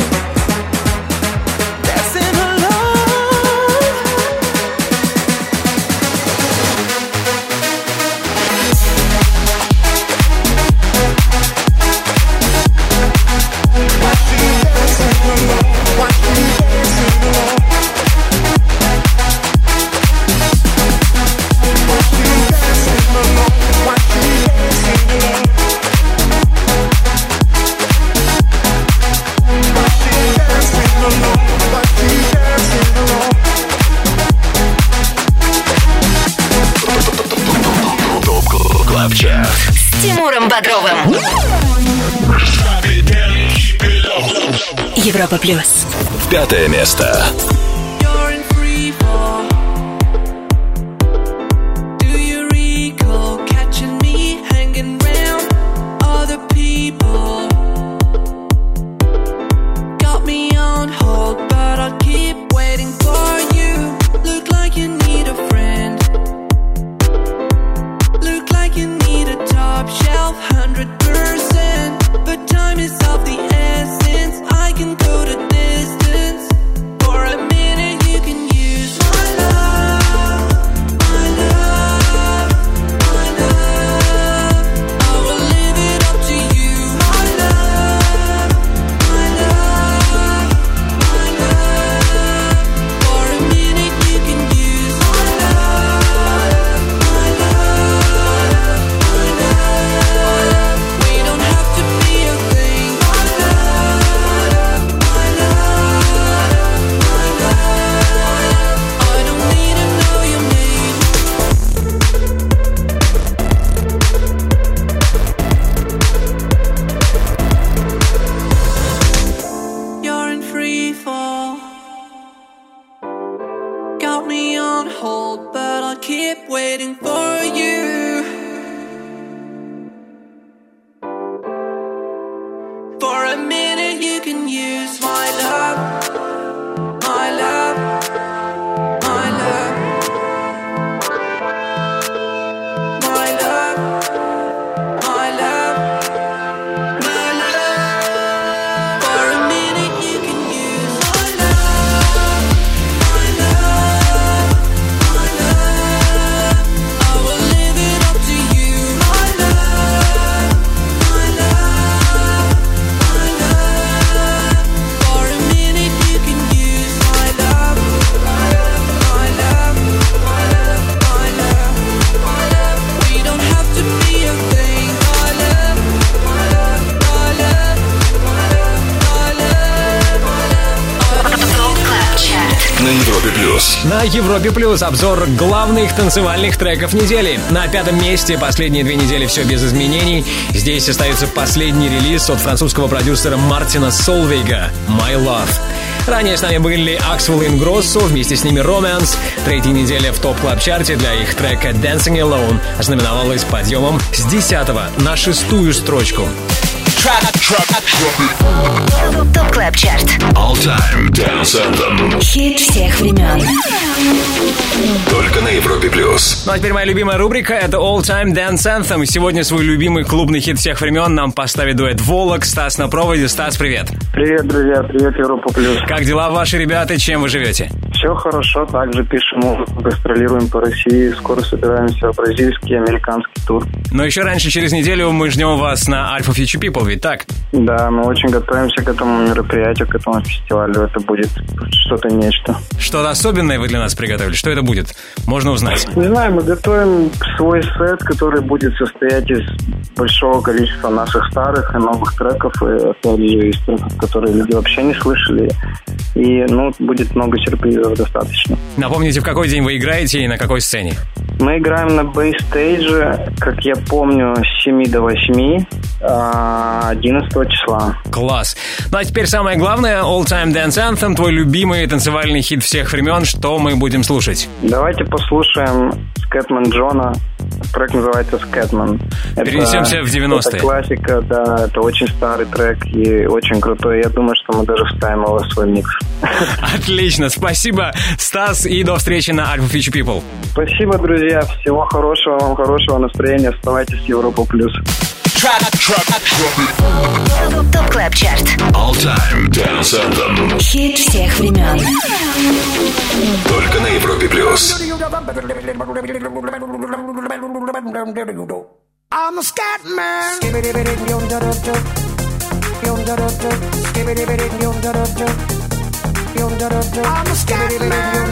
[SPEAKER 6] Тимуром Бодровым. Европа плюс.
[SPEAKER 18] Пятое место. Европе Плюс
[SPEAKER 3] обзор главных танцевальных треков недели. На пятом месте последние две недели все без изменений. Здесь остается последний релиз от французского продюсера Мартина Солвейга «My Love». Ранее с нами были Axwell Ingrosso, вместе с ними RØMANS. Третья неделя в Top Club Chart е для их трека Dancing Alone ознаменовалась подъемом с 10 на шестую строчку.
[SPEAKER 6] Top Club Chart.
[SPEAKER 18] All Time Dance Anthem.
[SPEAKER 6] Хит всех времен.
[SPEAKER 18] Только на Европе Плюс.
[SPEAKER 3] Ну а теперь моя любимая рубрика — это All Time Dance Anthem. Сегодня свой любимый клубный хит всех времен нам поставит дуэт Volac, Стас на проводе. Стас, привет.
[SPEAKER 19] Привет, друзья, привет, Европа Плюс.
[SPEAKER 3] Как дела ваши ребята, чем вы живете?
[SPEAKER 19] Все хорошо, также пишем музыку, гастролируем по России, скоро собираемся в бразильский, американский тур.
[SPEAKER 3] Но еще раньше, через неделю, мы ждем вас на Alfa Future People, ведь так?
[SPEAKER 19] Да, мы очень готовимся к этому мероприятию, к этому фестивалю. Это будет что-то нечто.
[SPEAKER 3] Что-то особенное вы для нас приготовили? Что это будет? Можно узнать.
[SPEAKER 19] Не знаю, мы готовим свой сет, который будет состоять из большого количества наших старых и новых треков, и опять же из треков, которые люди вообще не слышали. И, ну, будет много сюрпризов достаточно.
[SPEAKER 3] Напомните, в какой день вы играете и на какой сцене?
[SPEAKER 19] Мы играем на бейстейдже, как я помню, с 7 до 8, а, 11 числа.
[SPEAKER 3] Класс. Ну а теперь самое главное, All Time Dance Anthem, твой любимый танцевальный хит всех времен. Что мы будем слушать?
[SPEAKER 19] Давайте послушаем Скэтман Джона. Трек называется Скэтман. Это-
[SPEAKER 3] Перенесемся в 90-е.
[SPEAKER 19] Это классика, да, это очень старый трек и очень крутой. Я думаю, что мы даже вставим его в свой микс.
[SPEAKER 3] Отлично, спасибо, Стас, и до встречи на Alpha Future People.
[SPEAKER 19] Спасибо, друзья. Всего хорошего, вам хорошего настроения. Оставайтесь с Европа Плюс.
[SPEAKER 6] ТОП КЛАБ ЧАРТ.
[SPEAKER 4] All Time Dance Anthem.
[SPEAKER 6] Хит всех времен.
[SPEAKER 4] Только на Европе плюс.
[SPEAKER 11] I'm a scat man. I'm a scat man.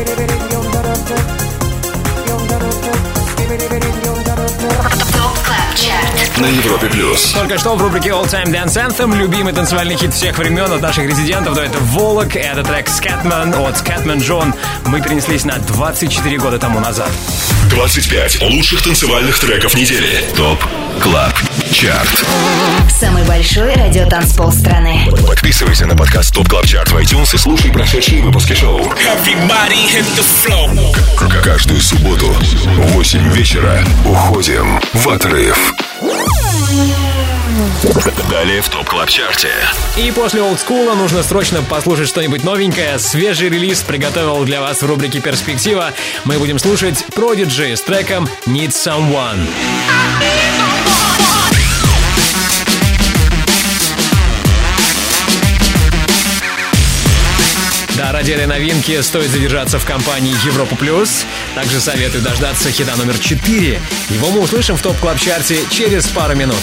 [SPEAKER 6] ТОП
[SPEAKER 4] На Европе плюс.
[SPEAKER 3] Только что в рубрике All Time Dance Anthem любимый танцевальный хит всех времен от наших резидентов. Да, это Volac, это трек Scatman от Scatman John. Мы перенеслись на 24 года тому назад.
[SPEAKER 4] 25 лучших танцевальных треков недели. Top Club Chart.
[SPEAKER 6] Самый большой радиотанцпол страны.
[SPEAKER 4] Подписывайся на подкаст Top Club Chart в iTunes и слушай прошедшие выпуски шоу. К- Каждую субботу в 8 вечера уходим в отрыв. Далее в Top Club Chart е.
[SPEAKER 3] И после олдскула нужно срочно послушать что-нибудь новенькое. Свежий релиз приготовил для вас в рубрике «Перспектива». Мы будем слушать Prodigy с треком «Need Someone». Этой новинки стоит задержаться в компании Европа Плюс. Также советую дождаться хита номер 4. Его мы услышим в Top Club Chart е через пару минут.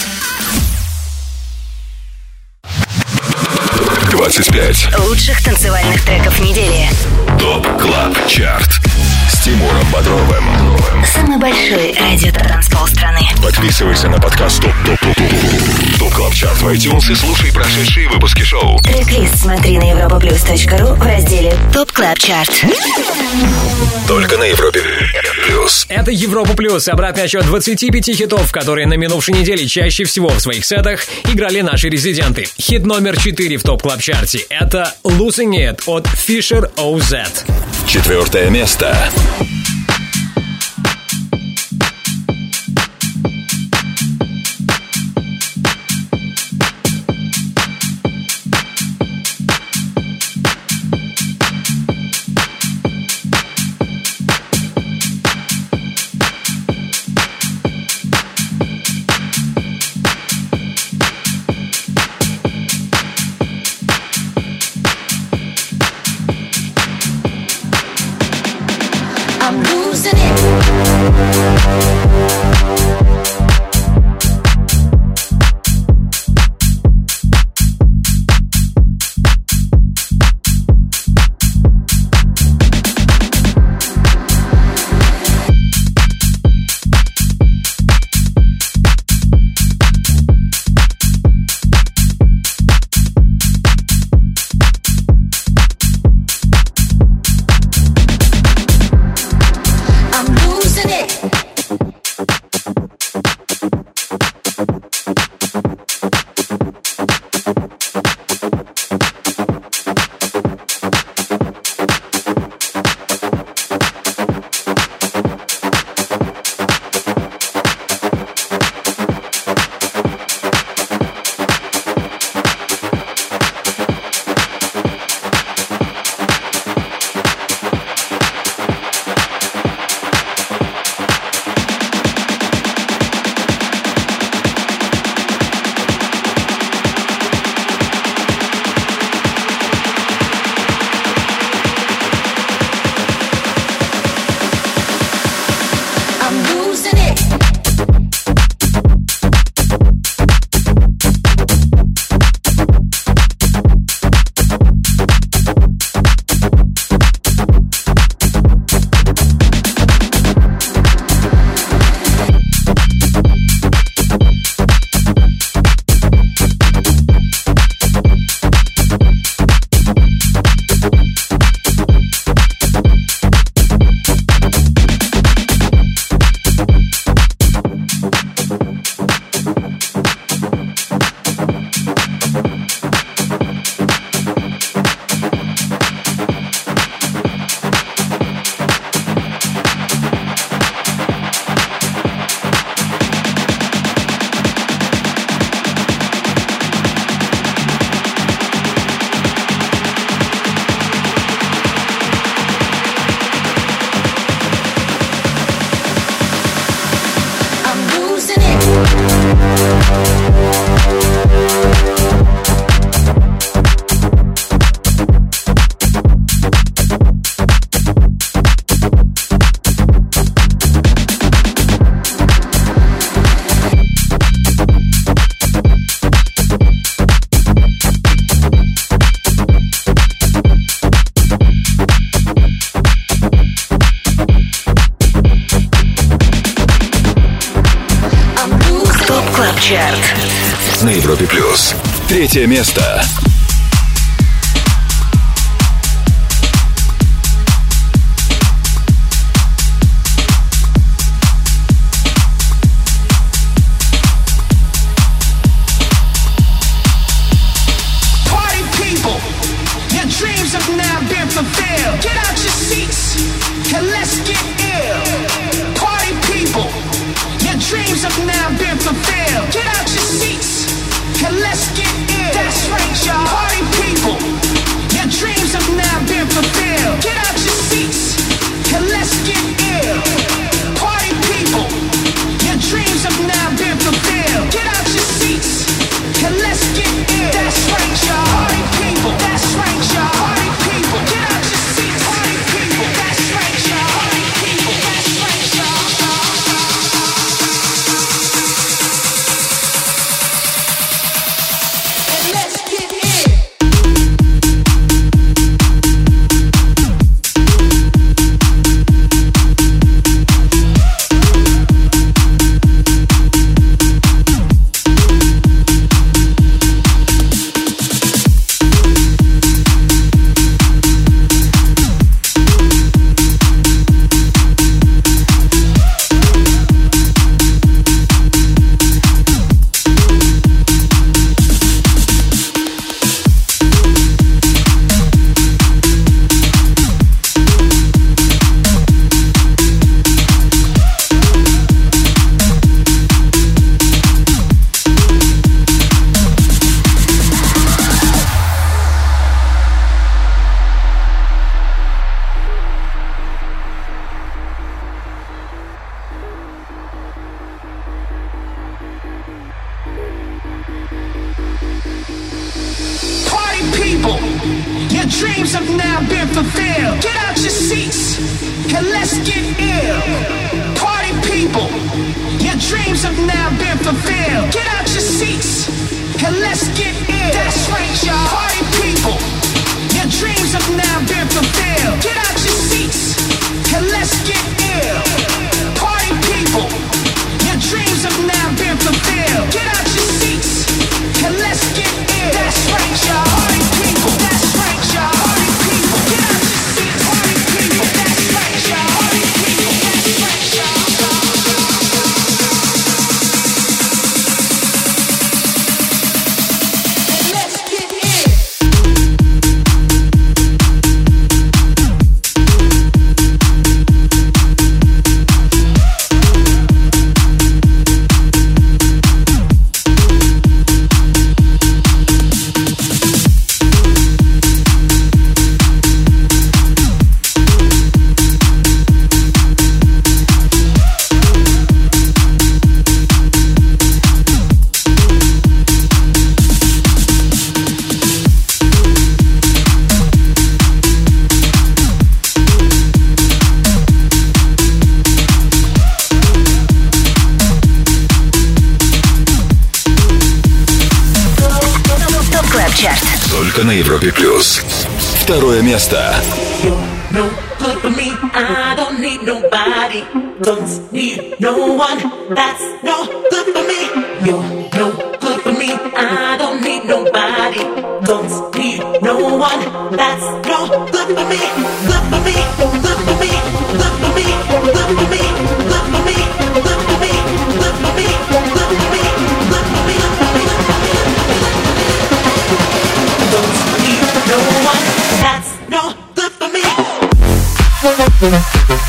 [SPEAKER 4] 25
[SPEAKER 6] Лучших танцевальных треков недели.
[SPEAKER 4] Top Club Chart. Тимуром Бодровым.
[SPEAKER 6] Самый большой радиотанцпол страны.
[SPEAKER 4] Подписывайся на подкаст Top Top Top Top Top Club Chart в iTunes и слушай прошедшие выпуски шоу.
[SPEAKER 6] Трек-лист смотри на europaplus.ru в разделе ТОП КЛАБ ЧАРТ.
[SPEAKER 4] Только на Европе Плюс.
[SPEAKER 3] Это Европа Плюс. Обратный отчет 25 хитов, которые на минувшей неделе чаще всего в своих сетах играли наши резиденты. Хит номер 4 в топ клаб чарте это Losing It от Fisher OZ.
[SPEAKER 4] Четвертое место.
[SPEAKER 20] Чарт Третье место.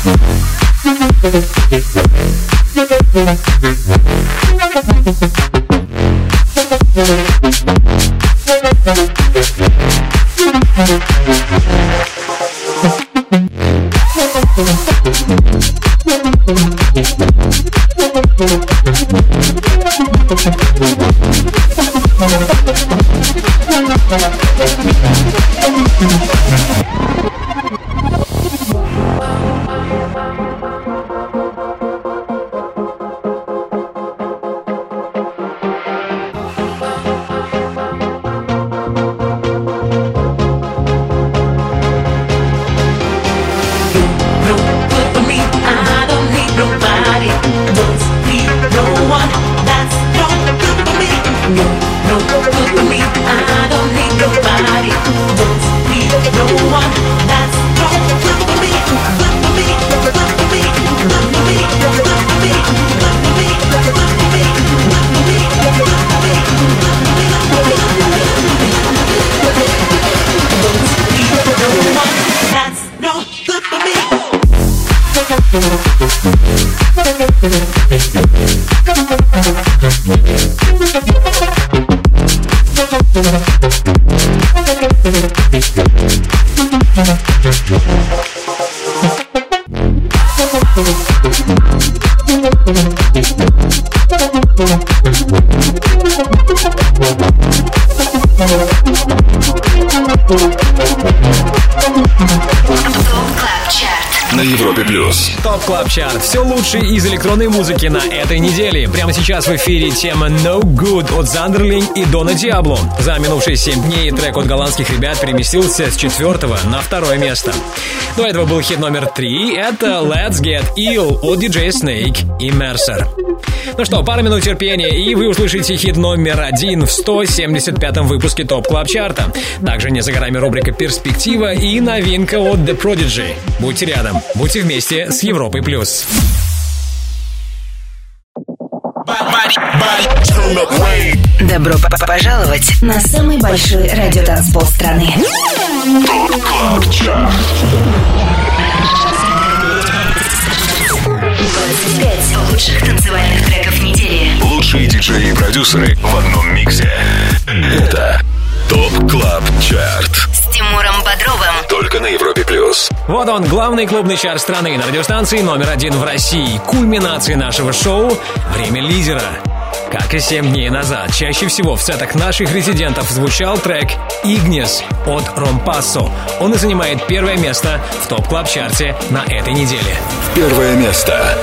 [SPEAKER 3] Thank you. Лучшее из электронной музыки на этой неделе. Прямо сейчас в эфире тема No Good от Zonderling и Дона Диабло. За минувшие 7 дней трек от голландских ребят переместился с четвертого на второе место. До этого был хит номер три. Это Let's Get Ill от DJ Snake и Mercer. Ну что, пара минут терпения, и вы услышите хит номер один в 175-м выпуске Top Club Chart а. Также не за горами рубрика «Перспектива» и новинка от The Prodigy. Будьте рядом, будьте вместе с Европой+. плюс.
[SPEAKER 1] Пожаловать на самый большой радиотанцпол страны. 25 лучших танцевальных треков недели.
[SPEAKER 7] Лучшие диджеи и продюсеры в одном миксе. Это Top Club Chart.
[SPEAKER 1] С Тимуром Бодровым.
[SPEAKER 7] Только на Европе плюс.
[SPEAKER 3] Вот он, главный клубный чарт страны на радиостанции номер один в России. Кульминация нашего шоу «Время лидера». Как и 7 дней назад, чаще всего в сетах наших резидентов звучал трек «Ignis» от Rompasso. Он и занимает первое место в Top Club Chart е на этой неделе.
[SPEAKER 7] Первое место.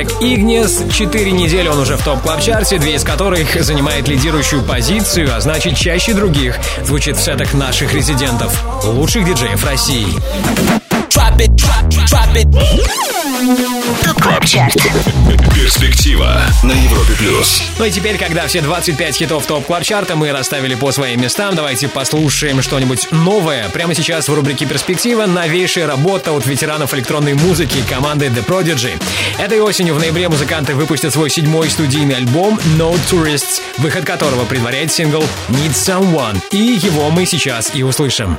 [SPEAKER 3] Трек «Ignis». Четыре недели он уже в Top Club Chart е, две из которых занимает лидирующую позицию, а значит чаще других звучит в сетах наших резидентов, лучших диджеев России.
[SPEAKER 4] drop it, drop, drop it.
[SPEAKER 6] Top Club Chart
[SPEAKER 4] Перспектива на Европе плюс.
[SPEAKER 3] Ну и теперь, когда все 25 хитов Top Club Chart а мы расставили по своим местам, давайте послушаем что-нибудь новое. Прямо сейчас в рубрике «Перспектива» новейшая работа от ветеранов электронной музыки команды The Prodigy. Этой осенью в ноябре музыканты выпустят свой седьмой студийный альбом No Tourists, выход которого предваряет сингл Need Someone. И его мы сейчас и услышим.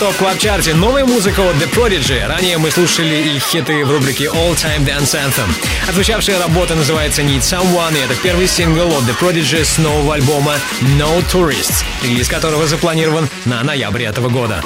[SPEAKER 3] Top Club Chart е новая музыка от The Prodigy. Ранее мы слушали их хиты в рубрике All Time Dance Anthem. Отзвучавшая работа называется Need Someone, и это первый сингл от The Prodigy с нового альбома No Tourists, релиз которого запланирован на ноябрь этого года.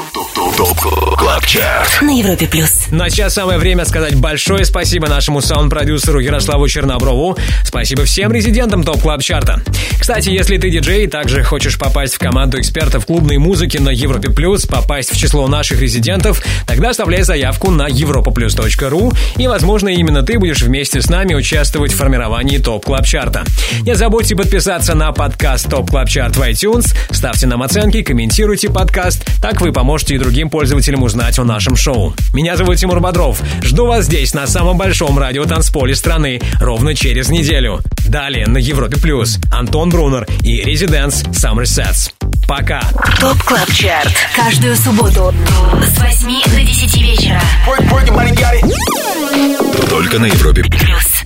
[SPEAKER 4] TOP CLUB CHART
[SPEAKER 6] На Европе Плюс.
[SPEAKER 3] Ну а сейчас самое время сказать большое спасибо нашему саунд-продюсеру Ярославу Черноброву. Спасибо всем резидентам TOP Club Chart а. Кстати, если ты диджей и также хочешь попасть в команду экспертов клубной музыки на Европе Плюс, попасть в число наших резидентов, тогда оставляй заявку на europaplus.ru и, возможно, именно ты будешь вместе с нами участвовать в формировании TOP Club Chart а. Не забудьте подписаться на подкаст TOP Club Chart в iTunes, ставьте нам оценки, комментируйте подкаст, так вы поможете и другим пользователям узнать о нашем шоу. Меня зовут Тимур Бодров. Жду вас здесь, на самом большом радио танцполе страны, ровно через неделю. Далее на Европе Плюс Антон Брунер и Residance Summer Sets. Пока.
[SPEAKER 6] ТОП КЛАБ ЧАРТ. Каждую субботу с 8 до 10 вечера.
[SPEAKER 4] Только на Европе
[SPEAKER 6] Плюс.